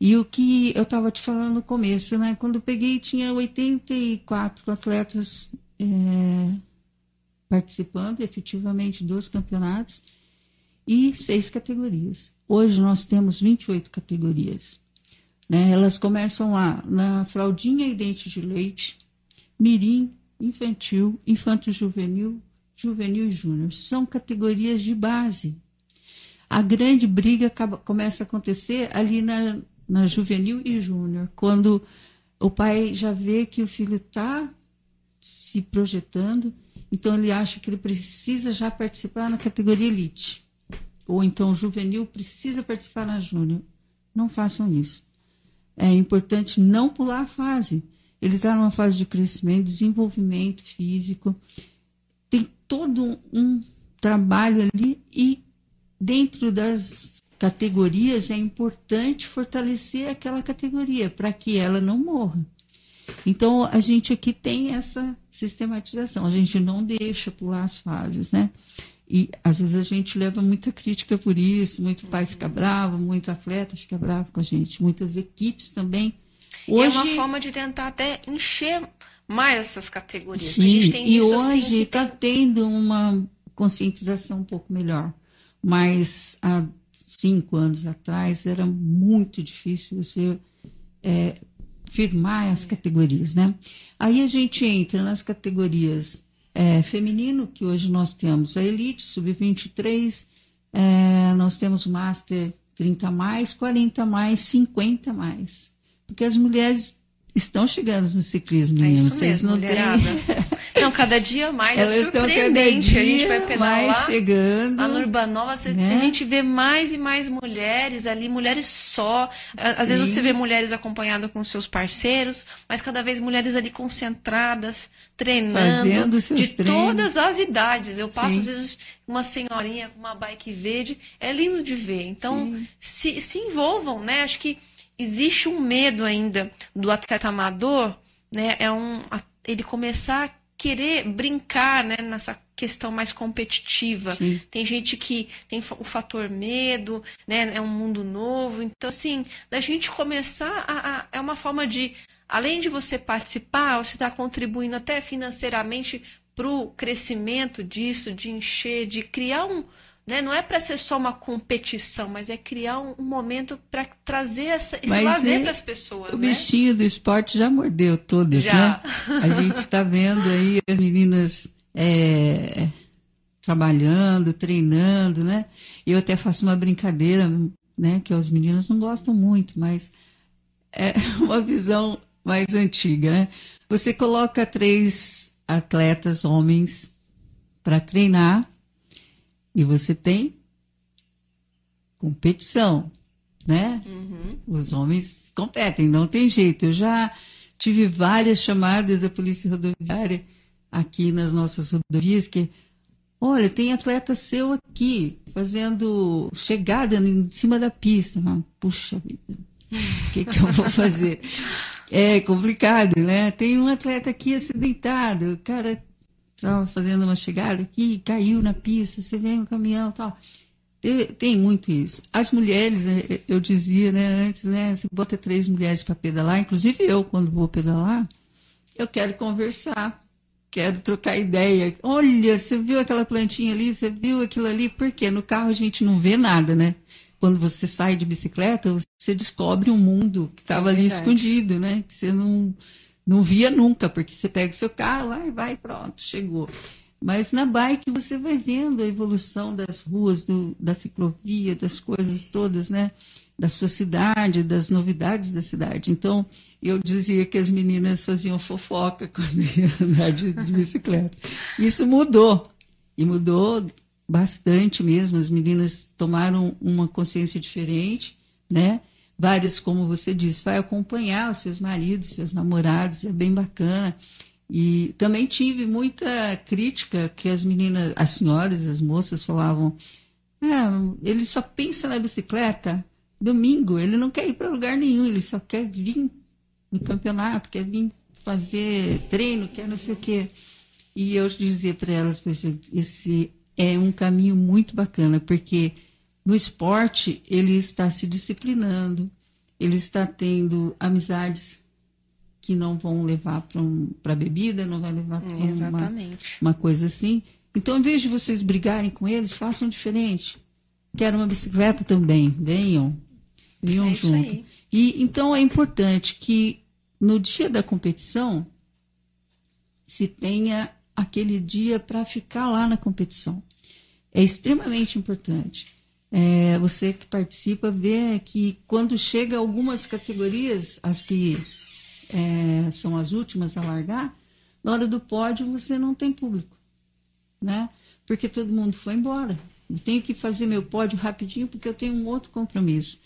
E o que eu estava te falando no começo, né? Quando eu peguei, tinha 84 atletas é, participando efetivamente dos campeonatos e seis categorias. Hoje nós temos 28 categorias. Né? Elas começam lá na fraldinha e dente de leite, mirim, infantil, infanto-juvenil, juvenil e júnior. São categorias de base. A grande briga acaba- começa a acontecer ali na, na juvenil e júnior, quando o pai já vê que o filho está se projetando, então ele acha que ele precisa já participar na categoria elite. Ou então o juvenil precisa participar na júnior. Não façam isso. É importante não pular a fase. Ele está numa fase de crescimento, desenvolvimento físico. Tem todo um trabalho ali e dentro das categorias é importante fortalecer aquela categoria para que ela não morra. Então a gente aqui tem essa sistematização, a gente não deixa pular as fases, né? E às vezes a gente leva muita crítica por isso, muito pai fica bravo, muito atleta fica bravo com a gente, muitas equipes também. E é uma forma de tentar até encher mais essas categorias. a Sim, e assim, hoje está tem- tendo uma conscientização um pouco melhor. Mas há cinco anos atrás era muito difícil você é, firmar as categorias, né? Aí a gente entra nas categorias é, feminino, que hoje nós temos a Elite, Sub-23, é, nós temos o Master 30 mais, 40 mais, 50 mais. Porque as mulheres estão chegando no ciclismo, É meninos. isso Vocês mesmo, não têm. Não, cada dia mais Elas é estão cada surpreendente. A gente vai dia pedalar. mais chegando. Lá no Urbanova, né? a gente vê mais e mais mulheres ali, mulheres só. A- Às vezes você vê mulheres acompanhadas com seus parceiros, mas cada vez mulheres ali concentradas, treinando, Fazendo seus de treinos. todas as idades. Eu passo, Sim. às vezes, uma senhorinha com uma bike verde, é lindo de ver. Então, Sim. se, se envolvam, né? Acho que existe um medo ainda do atleta amador, né? É um, ele começar a querer brincar, né? Nessa questão mais competitiva. Sim. Tem gente que tem o fator medo, né? É um mundo novo. Então, assim, da gente começar a, a- é uma forma de, além de você participar, você está contribuindo até financeiramente para o crescimento disso, de encher, de criar um. Né? Não é para ser só uma competição, mas é criar um, um momento para trazer essa, esse Mas lazer é- para as pessoas. O né? bichinho do esporte já mordeu todas, Já. né? A gente está vendo aí as meninas é, trabalhando, treinando, né? Eu até faço uma brincadeira, né? Que os meninos não gostam muito, mas é uma visão mais antiga, né? Você coloca três atletas homens para treinar e você tem competição, né? Os homens competem, não tem jeito. Eu já tive várias chamadas da Polícia Rodoviária aqui nas nossas rodovias que, olha, tem atleta seu aqui fazendo chegada em cima da pista. Puxa vida, o que, que eu vou fazer? É complicado, né? Tem um atleta aqui acidentado, o cara estava fazendo uma chegada aqui, caiu na pista, você vem um caminhão e tal. Tem, tem muito isso. As mulheres, eh, eu dizia né, antes, né? Você bota três mulheres para pedalar, inclusive eu, quando vou pedalar, eu quero conversar, quero trocar ideia. Olha, você viu aquela plantinha ali, você viu aquilo ali, porque no carro a gente não vê nada, né? quando você sai de bicicleta, você descobre um mundo que estava É ali escondido, né? Que você não, não via nunca, porque você pega o seu carro, vai, vai, pronto, chegou. Mas na bike você vai vendo a evolução das ruas, do, da ciclovia, das coisas todas, né? Da sua cidade, das novidades da cidade. Então, eu dizia que as meninas faziam fofoca quando iam andar de, de bicicleta. Isso mudou. E mudou bastante mesmo. As meninas tomaram uma consciência diferente, né? Várias, como você disse, vai acompanhar os seus maridos, seus namorados, é bem bacana. E também tive muita crítica que as meninas, as senhoras, as moças falavam: ah, ele só pensa na bicicleta domingo, ele não quer ir para lugar nenhum, ele só quer vir no campeonato, quer vir fazer treino, quer não sei o quê. E eu dizia para elas, "Poxa, esse é um caminho muito bacana, porque no esporte ele está se disciplinando, ele está tendo amizades que não vão levar para um, a bebida, não vai levar para uma, uma coisa assim. Então, em vez de vocês brigarem com eles, façam diferente. Quero uma bicicleta também, venham. Venham É isso junto. aí. E então é importante que no dia da competição se tenha aquele dia para ficar lá na competição. É extremamente importante. É, você que participa vê que quando chega algumas categorias, as que é, são as últimas a largar, na hora do pódio você não tem público, né? Porque todo mundo foi embora. Eu tenho que fazer meu pódio rapidinho porque eu tenho um outro compromisso.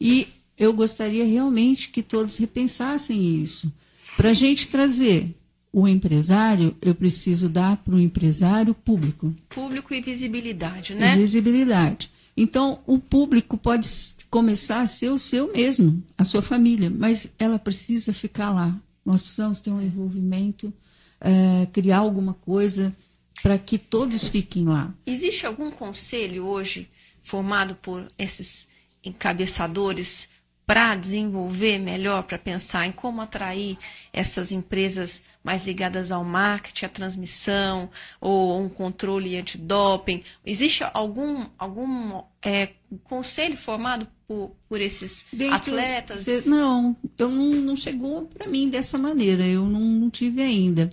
E eu gostaria realmente que todos repensassem isso. Para a gente trazer o empresário, eu preciso dar para o empresário público Público e visibilidade, e né? visibilidade. Então, o público pode começar a ser o seu mesmo, a sua família, mas ela precisa ficar lá. Nós precisamos ter um envolvimento, eh, criar alguma coisa para que todos fiquem lá. Existe algum conselho hoje formado por esses encabeçadores para desenvolver melhor, para pensar em como atrair essas empresas mais ligadas ao marketing, à transmissão, ou um controle antidoping? Existe algum, algum é, conselho formado por, por esses Dentro- atletas? não, eu não, não chegou para mim dessa maneira, eu não, não tive ainda.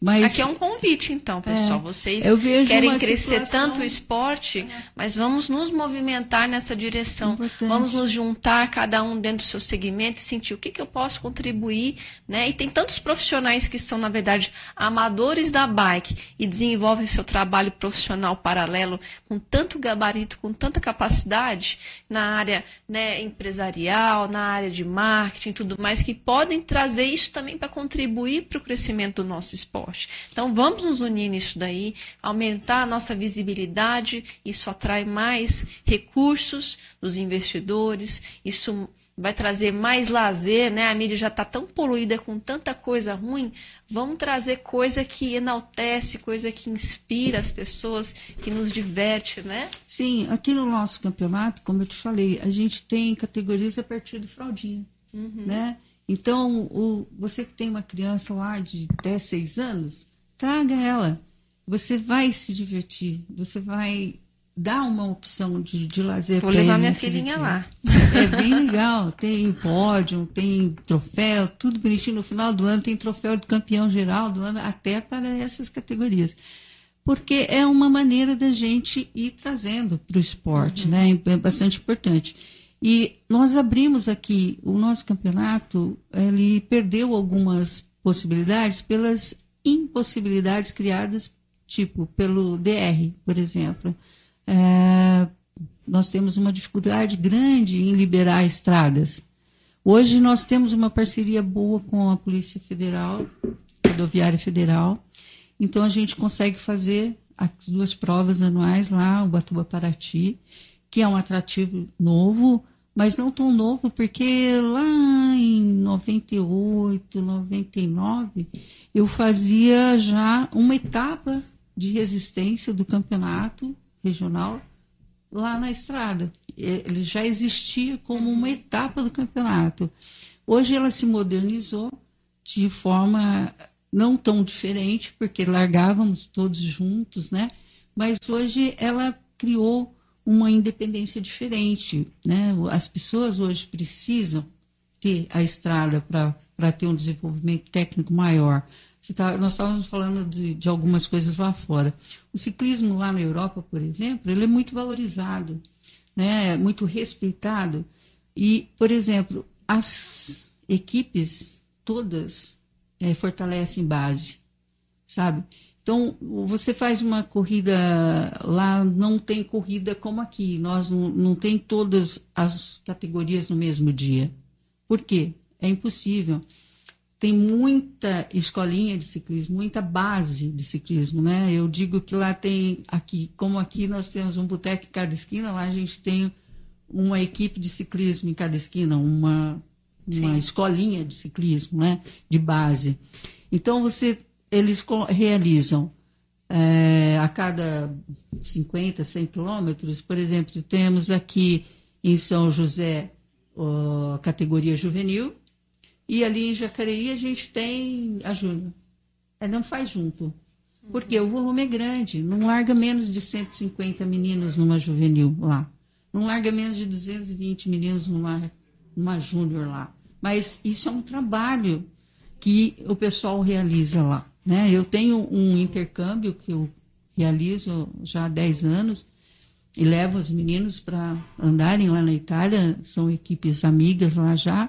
Mas Aqui é um convite, então, pessoal. Vocês eu vejo querem crescer situação- tanto o esporte, mas vamos nos movimentar nessa direção. Importante. Vamos nos juntar, cada um dentro do seu segmento, e sentir o que, que eu posso contribuir. Né? E tem tantos profissionais que são, na verdade, amadores da bike e desenvolvem seu trabalho profissional paralelo com tanto gabarito, com tanta capacidade na área né, empresarial, na área de marketing e tudo mais, que podem trazer isso também para contribuir para o crescimento do nosso esporte. Então vamos nos unir nisso daí, aumentar a nossa visibilidade, isso atrai mais recursos dos investidores, isso vai trazer mais lazer, né? A mídia já está tão poluída com tanta coisa ruim. Vamos trazer coisa que enaltece, coisa que inspira as pessoas, que nos diverte, né? Sim, aqui no nosso campeonato, como eu te falei, a gente tem categorias a partir do fraldinha, né? Então, o, você que tem uma criança lá de até seis anos, traga ela. Você vai se divertir, você vai dar uma opção de, de lazer Vou pra levar minha naquele filhinha lá. É bem legal. Tem pódio, tem troféu, tudo bonitinho. No final do ano tem troféu de campeão geral do ano, até para essas categorias. Porque é uma maneira da gente ir trazendo para o esporte, né? É bastante importante. E nós abrimos aqui o nosso campeonato, ele perdeu algumas possibilidades pelas impossibilidades criadas, tipo pelo DR, por exemplo. É, nós temos uma dificuldade grande em liberar estradas. Hoje nós temos uma parceria boa com a Polícia Federal, Rodoviária Federal, então a gente consegue fazer as duas provas anuais lá, o Batuba Paraty, que é um atrativo novo, mas não tão novo, porque lá em 98, 99, eu fazia já uma etapa de resistência do campeonato regional lá na estrada. Ele já existia como uma etapa do campeonato. Hoje ela se modernizou de forma não tão diferente, porque largávamos todos juntos, né? Mas hoje ela criou uma independência diferente. Né? As pessoas hoje precisam ter a estrada para ter um desenvolvimento técnico maior. Tá, nós estávamos falando de, de, algumas coisas lá fora. O ciclismo lá na Europa, por exemplo, ele é muito valorizado, né? muito respeitado. E, por exemplo, as equipes todas é, fortalecem base, sabe? Então, você faz uma corrida lá, não tem corrida como aqui. Nós não, não tem todas as categorias no mesmo dia. Por quê? É impossível. Tem muita escolinha de ciclismo, muita base de ciclismo, né? Eu digo que lá tem, aqui, como aqui nós temos um boteco em cada esquina, lá a gente tem uma equipe de ciclismo em cada esquina, uma, uma escolinha de ciclismo, né? De base. Então, você, eles realizam é, a cada 50, 100 quilômetros, por exemplo, temos aqui em São José a categoria juvenil, e ali em Jacareí a gente tem a Júnior. É, não faz junto. Porque o volume é grande. Não larga menos de 150 meninos numa juvenil lá. Não larga menos de 220 meninos numa, numa júnior lá. Mas isso é um trabalho que o pessoal realiza lá. Né? Eu tenho um intercâmbio que eu realizo já há 10 anos, e levo os meninos para andarem lá na Itália, são equipes amigas lá já,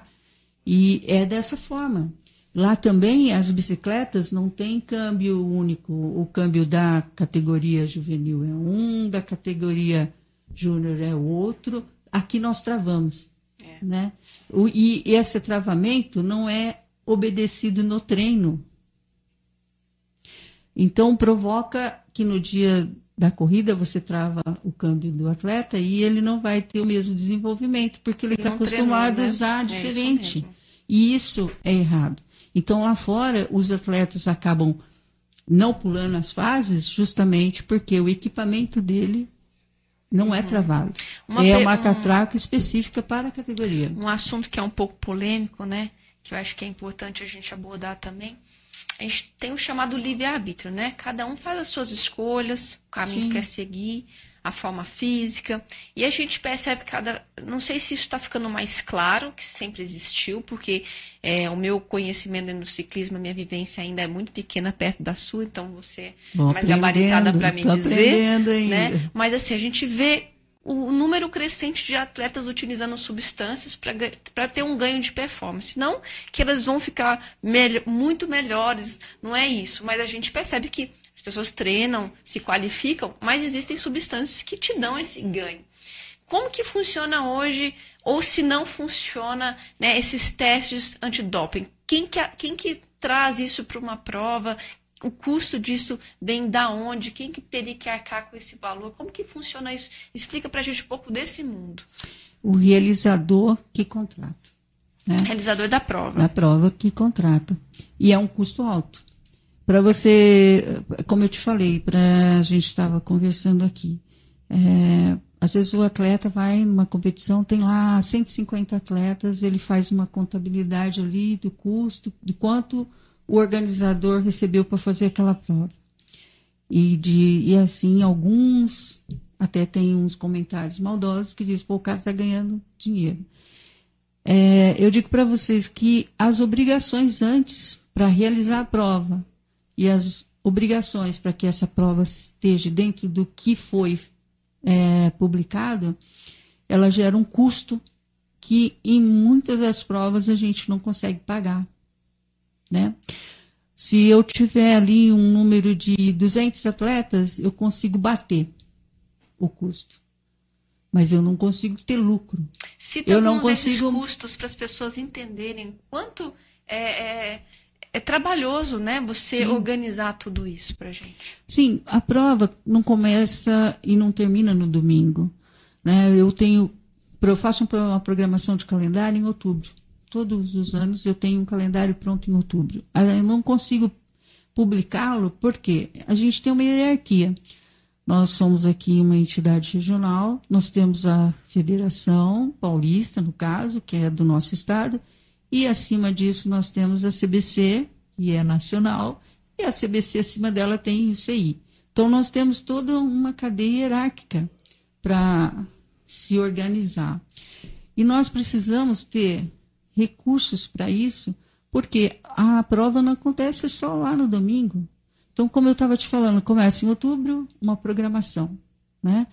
e é dessa forma. Lá também as bicicletas não têm câmbio único, o câmbio da categoria juvenil é um, da categoria júnior é outro. Aqui nós travamos. É. Né? O, e esse travamento não é obedecido no treino. Então provoca que no dia da corrida, você trava o câmbio do atleta e ele não vai ter o mesmo desenvolvimento, porque ele está acostumado treinou, né? a usar é diferente. Isso e isso é errado. Então, lá fora, os atletas acabam não pulando as fases justamente porque o equipamento dele não é uhum. travado. Uma é uma catraca específica para a categoria. Um assunto que é um pouco polêmico, né? Que eu acho que é importante a gente abordar também a gente tem o chamado livre-arbítrio, né? Cada um faz as suas escolhas, o caminho Sim. que quer seguir, a forma física. E a gente percebe cada. Não sei se isso está ficando mais claro, que sempre existiu, porque é, o meu conhecimento no ciclismo, a minha vivência ainda é muito pequena perto da sua, então você é mais gabaritada para me dizer. Né? Mas assim, a gente vê o número crescente de atletas utilizando substâncias para ter um ganho de performance. Não que elas vão ficar muito melhores, não é isso, mas a gente percebe que as pessoas treinam, se qualificam, mas existem substâncias que te dão esse ganho. Como que funciona hoje, ou se não funciona, né, esses testes antidoping? Quem que, quem que traz isso para uma prova? O custo disso vem da onde? Quem que teria que arcar com esse valor? Como que funciona isso? Explica para a gente um pouco desse mundo. O realizador que contrata. Né? Realizador da prova. Da prova que contrata. E é um custo alto. Para você, como eu te falei, para a gente estava conversando aqui, é, às vezes o atleta vai numa competição, tem lá 150 atletas, ele faz uma contabilidade ali do custo, de quanto o organizador recebeu para fazer aquela prova. E, de, e assim, alguns até tem uns comentários maldosos que dizem, pô, o cara está ganhando dinheiro. É, eu digo para vocês que as obrigações antes para realizar a prova e as obrigações para que essa prova esteja dentro do que foi é, publicado, ela gera um custo que em muitas das provas a gente não consegue pagar né? Se eu tiver ali um número de 200 atletas, eu consigo bater o custo. Mas eu não consigo ter lucro. Cita eu não consigo custos para as pessoas entenderem quanto é, é, é trabalhoso, né? Você Sim. organizar tudo isso para gente. Sim, a prova não começa e não termina no domingo, né? Eu tenho, eu faço uma programação de calendário em outubro todos os anos eu tenho um calendário pronto em outubro. Ah, eu não consigo publicá-lo porque a gente tem uma hierarquia. Nós somos aqui uma entidade regional, nós temos a Federação Paulista, no caso, que é do nosso estado, e acima disso nós temos a CBC, que é nacional, e a CBC acima dela tem o CI. Então nós temos toda uma cadeia hierárquica para se organizar. E nós precisamos ter recursos para isso, porque a prova não acontece só lá no domingo. Então, como eu estava te falando, começa em outubro uma programação, né?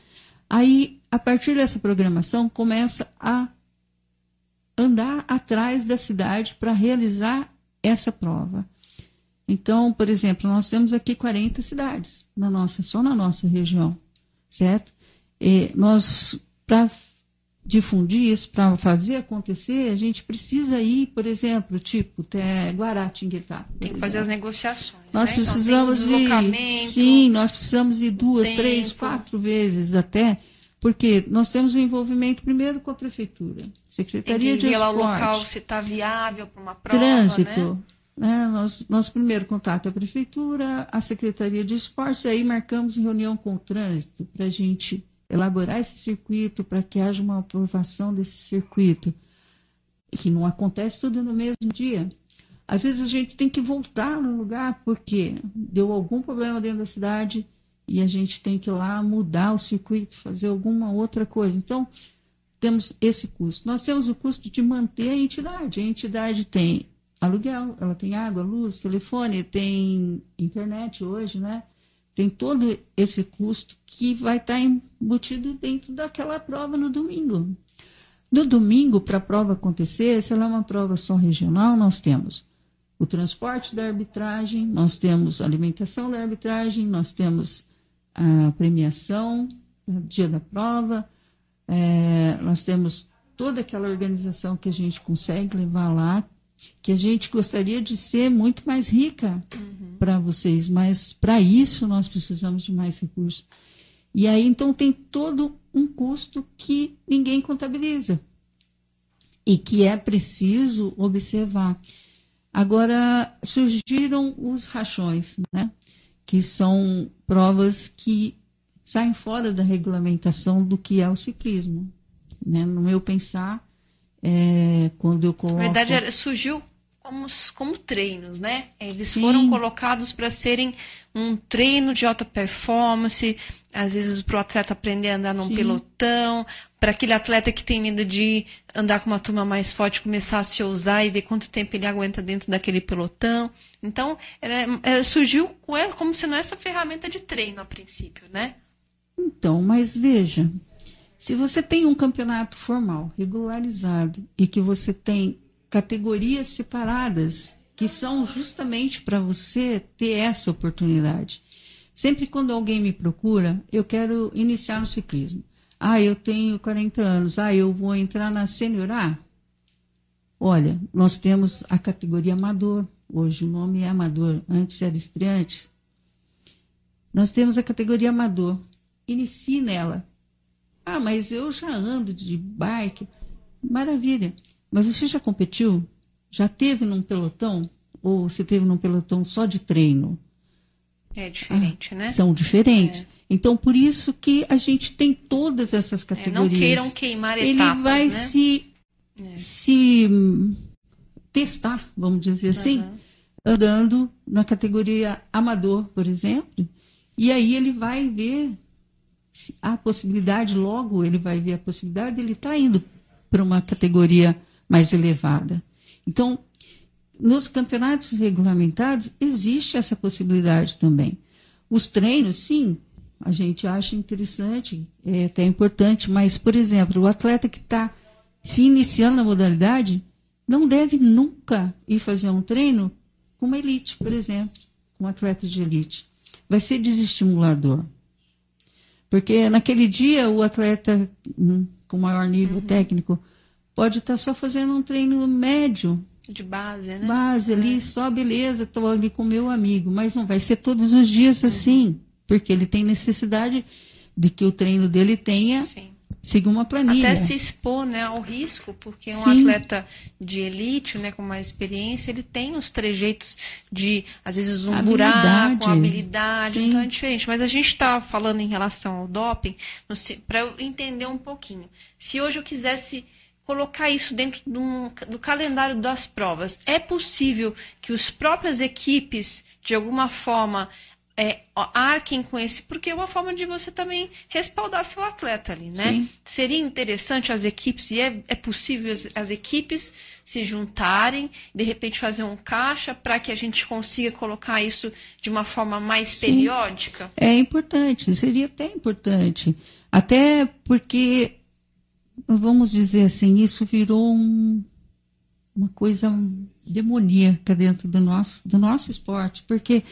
Aí, a partir dessa programação, começa a andar atrás da cidade para realizar essa prova. Então, por exemplo, nós temos aqui 40 cidades na nossa, só na nossa região, certo? E nós, para difundir isso, para fazer acontecer, a gente precisa ir, por exemplo, tipo, até Guaratinguetá. Tem que fazer as negociações. Nós né? precisamos então, ir. Sim, nós precisamos ir duas, tempo. três, quatro vezes até, porque nós temos um envolvimento primeiro com a prefeitura, Secretaria Tem de Esporte. o local se está viável para uma prova. Trânsito. Né? Né? Nós, nosso primeiro contato é a prefeitura, a Secretaria de Esportes, aí marcamos reunião com o trânsito para a gente elaborar esse circuito, para que haja uma aprovação desse circuito, que não acontece tudo no mesmo dia. Às vezes a gente tem que voltar no lugar porque deu algum problema dentro da cidade e a gente tem que ir lá mudar o circuito, fazer alguma outra coisa. Então, temos esse custo. Nós temos o custo de manter a entidade. A entidade tem aluguel, ela tem água, luz, telefone, tem internet hoje, né? Tem todo esse custo que vai estar embutido dentro daquela prova no domingo. No domingo, para a prova acontecer, se ela é uma prova só regional, nós temos o transporte da arbitragem, nós temos a alimentação da arbitragem, nós temos a premiação, o dia da prova, é, nós temos toda aquela organização que a gente consegue levar lá, que a gente gostaria de ser muito mais rica uhum. para vocês, mas para isso nós precisamos de mais recursos. E aí então tem todo um custo que ninguém contabiliza e que é preciso observar. Agora surgiram os rachões, né? que são provas que saem fora da regulamentação do que é o ciclismo. Né? No meu pensar, é, quando eu coloco... Na verdade, era, surgiu como, como treinos, né? Eles Sim. foram colocados para serem um treino de alta performance, às vezes para o atleta aprender a andar num Sim. pelotão, para aquele atleta que tem medo de andar com uma turma mais forte começar a se ousar e ver quanto tempo ele aguenta dentro daquele pelotão. Então, era, era, surgiu como sendo essa ferramenta de treino a princípio, né? Então, mas veja, se você tem um campeonato formal, regularizado, e que você tem categorias separadas, que são justamente para você ter essa oportunidade. Sempre quando alguém me procura, eu quero iniciar no ciclismo. Ah, eu tenho 40 anos. Ah, eu vou entrar na Senior A. Olha, nós temos a categoria amador. Hoje o nome é amador. Antes era estreante. Nós temos a categoria amador. Inicie nela. Ah, mas eu já ando de bike. Maravilha. Mas você já competiu? Já teve num pelotão? Ou você teve num pelotão só de treino? É diferente, ah, né? São diferentes. É. Então, por isso que a gente tem todas essas categorias. É, não queiram queimar etapas, Ele vai né? se, é. se testar, vamos dizer assim, uhum. andando na categoria amador, por exemplo, e aí ele vai ver a possibilidade, logo ele vai ver a possibilidade de ele estar tá indo para uma categoria mais elevada. Então, nos campeonatos regulamentados, existe essa possibilidade também. Os treinos, sim, a gente acha interessante, é até importante, mas, por exemplo, o atleta que está se iniciando na modalidade não deve nunca ir fazer um treino com uma elite, por exemplo, com um atleta de elite. Vai ser desestimulador. Porque naquele dia o atleta hum, com maior nível uhum. técnico pode estar tá só fazendo um treino médio. De base, né? Base ali, é. só beleza, estou ali com meu amigo. Mas não vai ser todos os dias assim, porque ele tem necessidade de que o treino dele tenha Sim. Siga uma planilha. Até se expor né, ao risco, porque um Sim. atleta de elite, né, com mais experiência, ele tem os trejeitos de, às vezes, um habilidade. buraco, habilidade, Sim. então é diferente. Mas a gente está falando em relação ao doping, para eu entender um pouquinho. Se hoje eu quisesse colocar isso dentro do, do calendário das provas. É possível que as próprias equipes, de alguma forma, é, arquem com esse, porque é uma forma de você também respaldar seu atleta ali, né? Sim. Seria interessante as equipes, e é, é possível as, as equipes se juntarem, de repente fazer um caixa para que a gente consiga colocar isso de uma forma mais Sim. periódica? É importante, seria até importante. Até porque, vamos dizer assim, isso virou um- uma coisa demoníaca dentro do nosso, do nosso esporte. Porque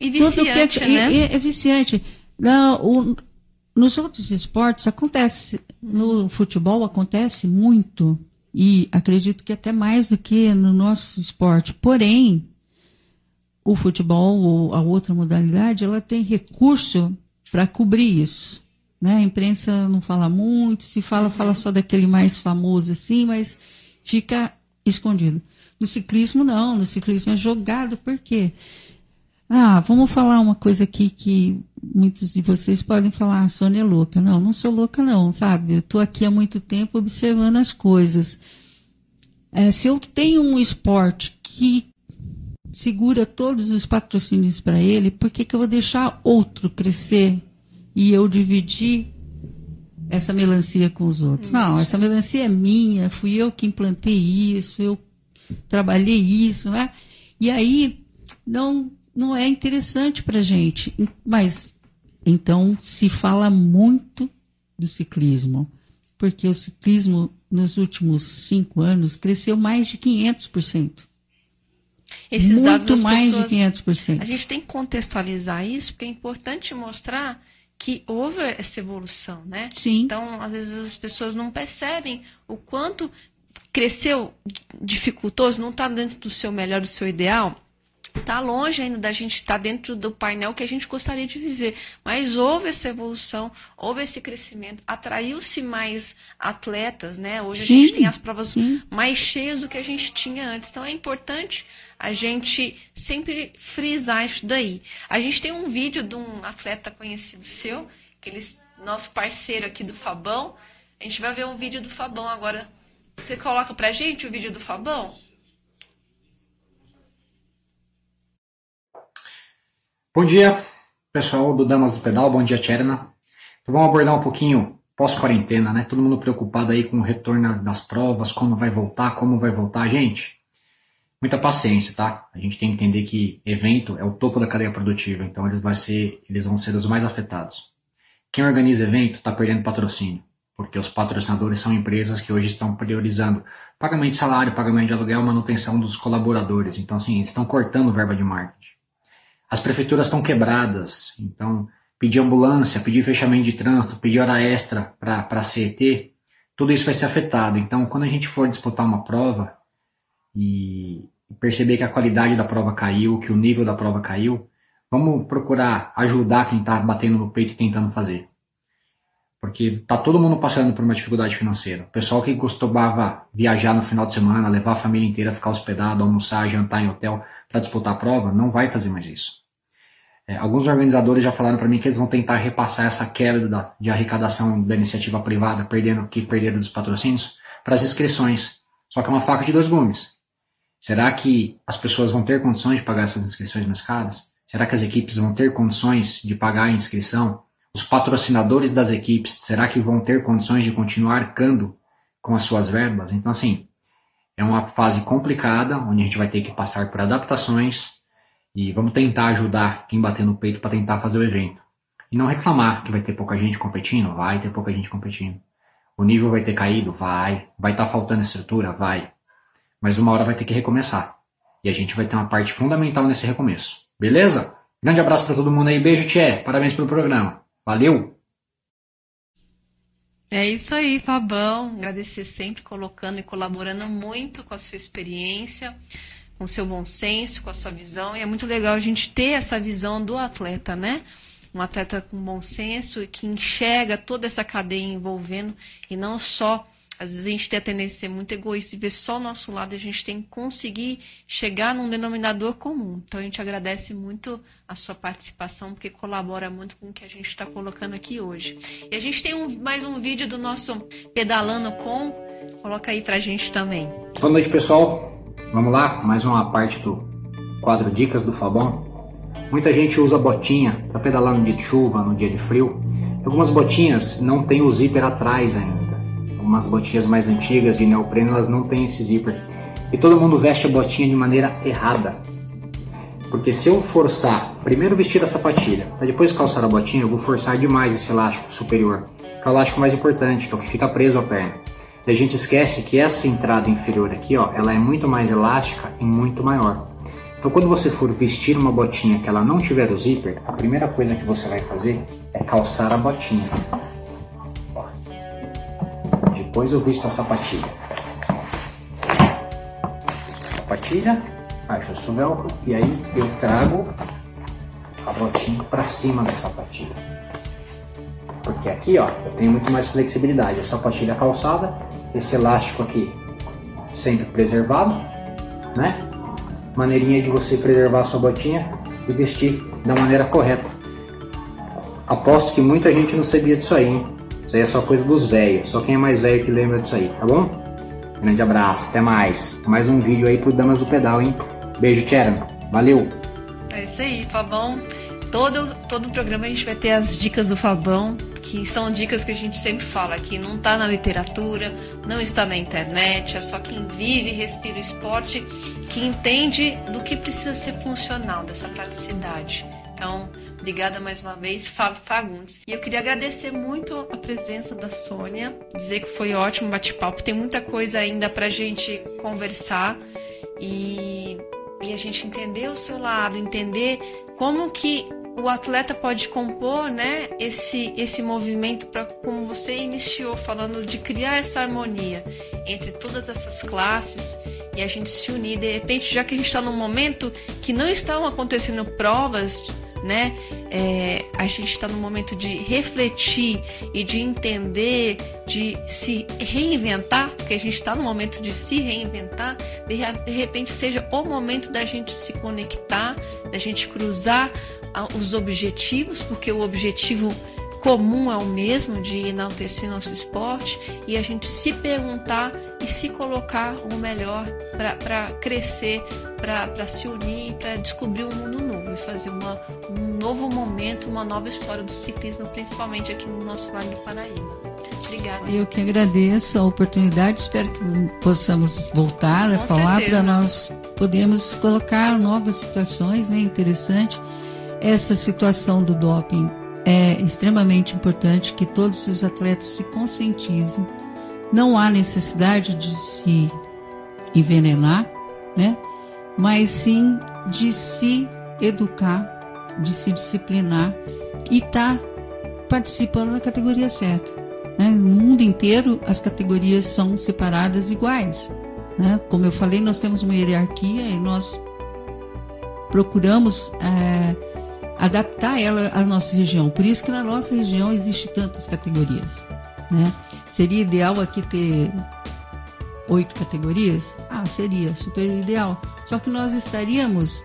E é- viciante, é, né? é- é viciante. Não, o- nos outros esportes acontece, no futebol acontece muito, e acredito que até mais do que no nosso esporte. Porém, o futebol ou a outra modalidade, ela tem recurso para cobrir isso. Né? A imprensa não fala muito, se fala, fala só daquele mais famoso assim, mas fica escondido. No ciclismo, não. No ciclismo é jogado. Por quê? Ah, vamos falar uma coisa aqui que muitos de vocês podem falar, a Sônia é louca. Não, não sou louca não, sabe? Eu estou aqui há muito tempo observando as coisas. É, se eu tenho um esporte que segura todos os patrocínios para ele, por que, que eu vou deixar outro crescer e eu dividir essa melancia com os outros? Não, essa melancia é minha, fui eu que implantei isso, eu trabalhei isso, né? E aí não não é interessante para gente. Mas então se fala muito do ciclismo, porque o ciclismo nos últimos cinco anos cresceu mais de 500%. Esses muito dados mais pessoas, de 500%. A gente tem que contextualizar isso, porque é importante mostrar que houve essa evolução, né? Sim. Então, às vezes as pessoas não percebem o quanto cresceu dificultoso, não está dentro do seu melhor, do seu ideal. Está longe ainda da gente estar dentro do painel que a gente gostaria de viver. Mas houve essa evolução, houve esse crescimento, atraiu-se mais atletas, né? Hoje a Sim, gente tem as provas sim. mais cheias do que a gente tinha antes. Então é importante a gente sempre frisar isso daí. A gente tem um vídeo de um atleta conhecido seu, que ele, nosso parceiro aqui do Fabão. A gente vai ver um vídeo do Fabão agora. Você coloca pra gente o vídeo do Fabão? Bom dia, pessoal do Damas do Pedal, bom dia, Tcherna. Então vamos abordar um pouquinho pós-quarentena, né? Todo mundo preocupado aí com o retorno das provas, quando vai voltar, como vai voltar. Gente, muita paciência, tá? A gente tem que entender que evento é o topo da cadeia produtiva, então eles, vai ser, eles vão ser os mais afetados. Quem organiza evento está perdendo patrocínio, porque os patrocinadores são empresas que hoje estão priorizando pagamento de salário, pagamento de aluguel, manutenção dos colaboradores. Então, assim, eles estão cortando verba de marketing. As prefeituras estão quebradas, então pedir ambulância, pedir fechamento de trânsito, pedir hora extra para CET, tudo isso vai ser afetado. Então, quando a gente for disputar uma prova e perceber que a qualidade da prova caiu, que o nível da prova caiu, vamos procurar ajudar quem está batendo no peito e tentando fazer. Porque tá todo mundo passando por uma dificuldade financeira. O pessoal que costumava viajar no final de semana, levar a família inteira, ficar hospedado, almoçar, jantar em hotel para disputar a prova, não vai fazer mais isso. É, alguns organizadores já falaram para mim que eles vão tentar repassar essa quebra da, de arrecadação da iniciativa privada, perdendo que perderam dos patrocínios, para as inscrições. Só que é uma faca de dois gumes. Será que as pessoas vão ter condições de pagar essas inscrições mais caras? Será que as equipes vão ter condições de pagar a inscrição? Os patrocinadores das equipes, será que vão ter condições de continuar arcando com as suas verbas? Então, assim, é uma fase complicada, onde a gente vai ter que passar por adaptações e vamos tentar ajudar quem bater no peito para tentar fazer o evento. E não reclamar que vai ter pouca gente competindo, vai ter pouca gente competindo. O nível vai ter caído, vai. Vai estar tá faltando estrutura, vai. Mas uma hora vai ter que recomeçar. E a gente vai ter uma parte fundamental nesse recomeço. Beleza? Grande abraço para todo mundo aí, beijo, Tchê. Parabéns pelo programa. Valeu! É isso aí, Fabão. Agradecer sempre colocando e colaborando muito com a sua experiência, com o seu bom senso, com a sua visão. E é muito legal a gente ter essa visão do atleta, né? Um atleta com bom senso e que enxerga toda essa cadeia envolvendo e não só. Às vezes a gente tem a tendência a ser muito egoísta e ver só o nosso lado, a gente tem que conseguir chegar num denominador comum. Então a gente agradece muito a sua participação, porque colabora muito com o que a gente está colocando aqui hoje. E a gente tem um, mais um vídeo do nosso Pedalando Com. Coloca aí pra gente também. Boa noite, pessoal. Vamos lá, mais uma parte do quadro Dicas do Fabão. Muita gente usa botinha para pedalar no dia de chuva, no dia de frio. Algumas botinhas não têm o zíper atrás ainda. Algumas botinhas mais antigas de neopreno elas não têm esse zíper. E todo mundo veste a botinha de maneira errada. Porque se eu forçar, primeiro vestir a sapatilha, para depois calçar a botinha, eu vou forçar demais esse elástico superior, que é o elástico mais importante, que é o que fica preso à perna. E a gente esquece que essa entrada inferior aqui, ó, ela é muito mais elástica e muito maior. Então, quando você for vestir uma botinha que ela não tiver o zíper, a primeira coisa que você vai fazer é calçar a botinha. Depois eu visto a sapatilha. Sapatilha, ajusto o velcro e aí eu trago a botinha para cima da sapatilha. Porque aqui, ó, eu tenho muito mais flexibilidade. A sapatilha calçada, esse elástico aqui sempre preservado, né? maneirinha de você preservar a sua botinha e vestir da maneira correta. Aposto que muita gente não sabia disso aí, hein? Isso aí é só coisa dos velhos, só quem é mais velho que lembra disso aí, tá bom? Grande abraço, até mais. Mais um vídeo aí pro Damas do Pedal, hein? Beijo, Tcheran. Valeu! É isso aí, Fabão. Todo, todo programa a gente vai ter as dicas do Fabão, que são dicas que a gente sempre fala que não está na literatura, não está na internet, é só quem vive respira o esporte que entende do que precisa ser funcional, dessa praticidade. Então, obrigada mais uma vez, Fábio Fagundes. E eu queria agradecer muito a presença da Sônia, dizer que foi ótimo bate-papo. Tem muita coisa ainda para a gente conversar e, e a gente entender o seu lado, entender como que o atleta pode compor, né, esse esse movimento para como você iniciou falando de criar essa harmonia entre todas essas classes e a gente se unir de repente, já que a gente está num momento que não estão acontecendo provas, né, é, a gente está num momento de refletir e de entender, de se reinventar, porque a gente está no momento de se reinventar, de, de repente seja o momento da gente se conectar, da gente cruzar os objetivos, porque o objetivo comum é o mesmo de enaltecer nosso esporte e a gente se perguntar e se colocar o melhor para crescer, para se unir, para descobrir um mundo novo e fazer uma, um novo momento, uma nova história do ciclismo, principalmente aqui no nosso Vale do Paraíba. Obrigada. Eu que agradeço a oportunidade, espero que possamos voltar a falar para nós podermos colocar novas situações, né? Interessante essa situação do doping é extremamente importante que todos os atletas se conscientizem. Não há necessidade de se envenenar, né? Mas sim de se educar, de se disciplinar e estar tá participando da categoria certa. Né? No mundo inteiro as categorias são separadas iguais. Né? Como eu falei, nós temos uma hierarquia e nós procuramos é, adaptar ela à nossa região. Por isso que na nossa região existe tantas categorias. Né? Seria ideal aqui ter oito categorias? Ah, seria super ideal. Só que nós estaríamos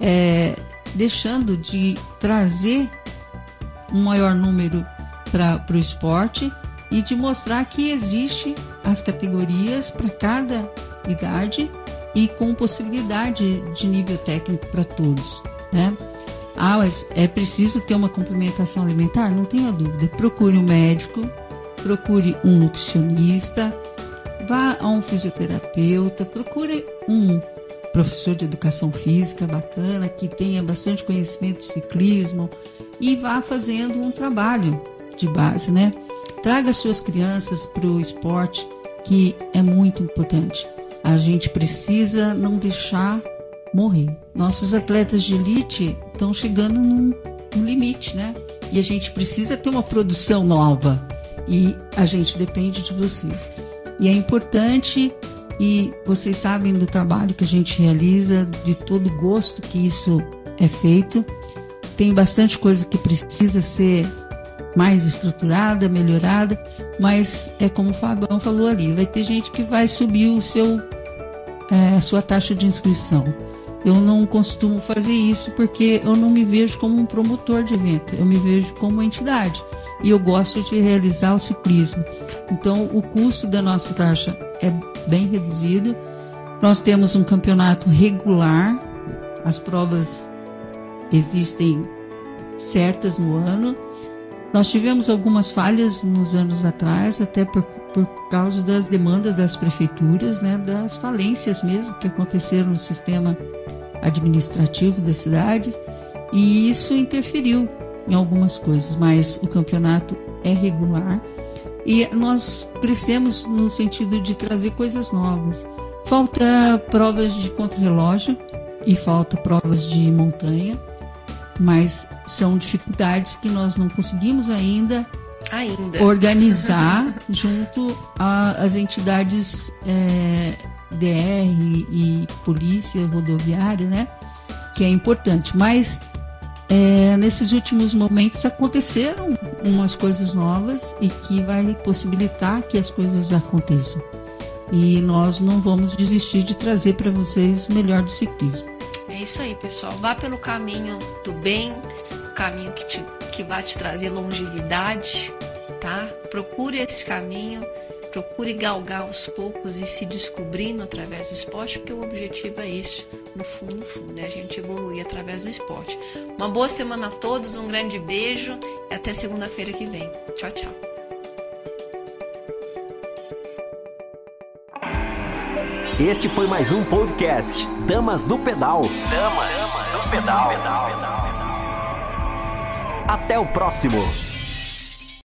é, deixando de trazer um maior número para o esporte e de mostrar que existe as categorias para cada idade e com possibilidade de nível técnico para todos, né? Ah, mas é preciso ter uma complementação alimentar? Não tenha dúvida. Procure um médico, procure um nutricionista, vá a um fisioterapeuta, procure um professor de educação física bacana, que tenha bastante conhecimento de ciclismo e vá fazendo um trabalho de base, né? Traga suas crianças para o esporte, que é muito importante. A gente precisa não deixar morrer. Nossos atletas de elite estão chegando num, num limite, né? E a gente precisa ter uma produção nova. E a gente depende de vocês. E é importante, e vocês sabem do trabalho que a gente realiza, de todo gosto que isso é feito. Tem bastante coisa que precisa ser mais estruturada, melhorada, mas é como o Fabão falou ali, vai ter gente que vai subir o seu, é, a sua taxa de inscrição eu não costumo fazer isso porque eu não me vejo como um promotor de evento, eu me vejo como uma entidade e eu gosto de realizar o ciclismo. Então, o custo da nossa taxa é bem reduzido. Nós temos um campeonato regular, as provas existem certas no ano. Nós tivemos algumas falhas nos anos atrás, até por, por causa das demandas das prefeituras, né, das falências mesmo que aconteceram no sistema administrativo da cidade, e isso interferiu em algumas coisas, mas o campeonato é regular e nós crescemos no sentido de trazer coisas novas. Falta provas de contrarrelógio e falta provas de montanha, mas são dificuldades que nós não conseguimos ainda, ainda. organizar junto às entidades é, DR e polícia rodoviária, né? Que é importante. Mas é, nesses últimos momentos aconteceram umas coisas novas e que vai possibilitar que as coisas aconteçam. E nós não vamos desistir de trazer para vocês o melhor do ciclismo. É isso aí, pessoal. Vá pelo caminho do bem, o caminho que, te, que vai te trazer longevidade, tá? Procure esse caminho procure galgar aos poucos e se descobrindo através do esporte, porque o objetivo é esse, no fundo, no fundo, é a gente evoluir através do esporte. Uma boa semana a todos, um grande beijo e até segunda-feira que vem. Tchau, tchau. Este foi mais um podcast Damas do Pedal. Damas do Pedal. Até o próximo.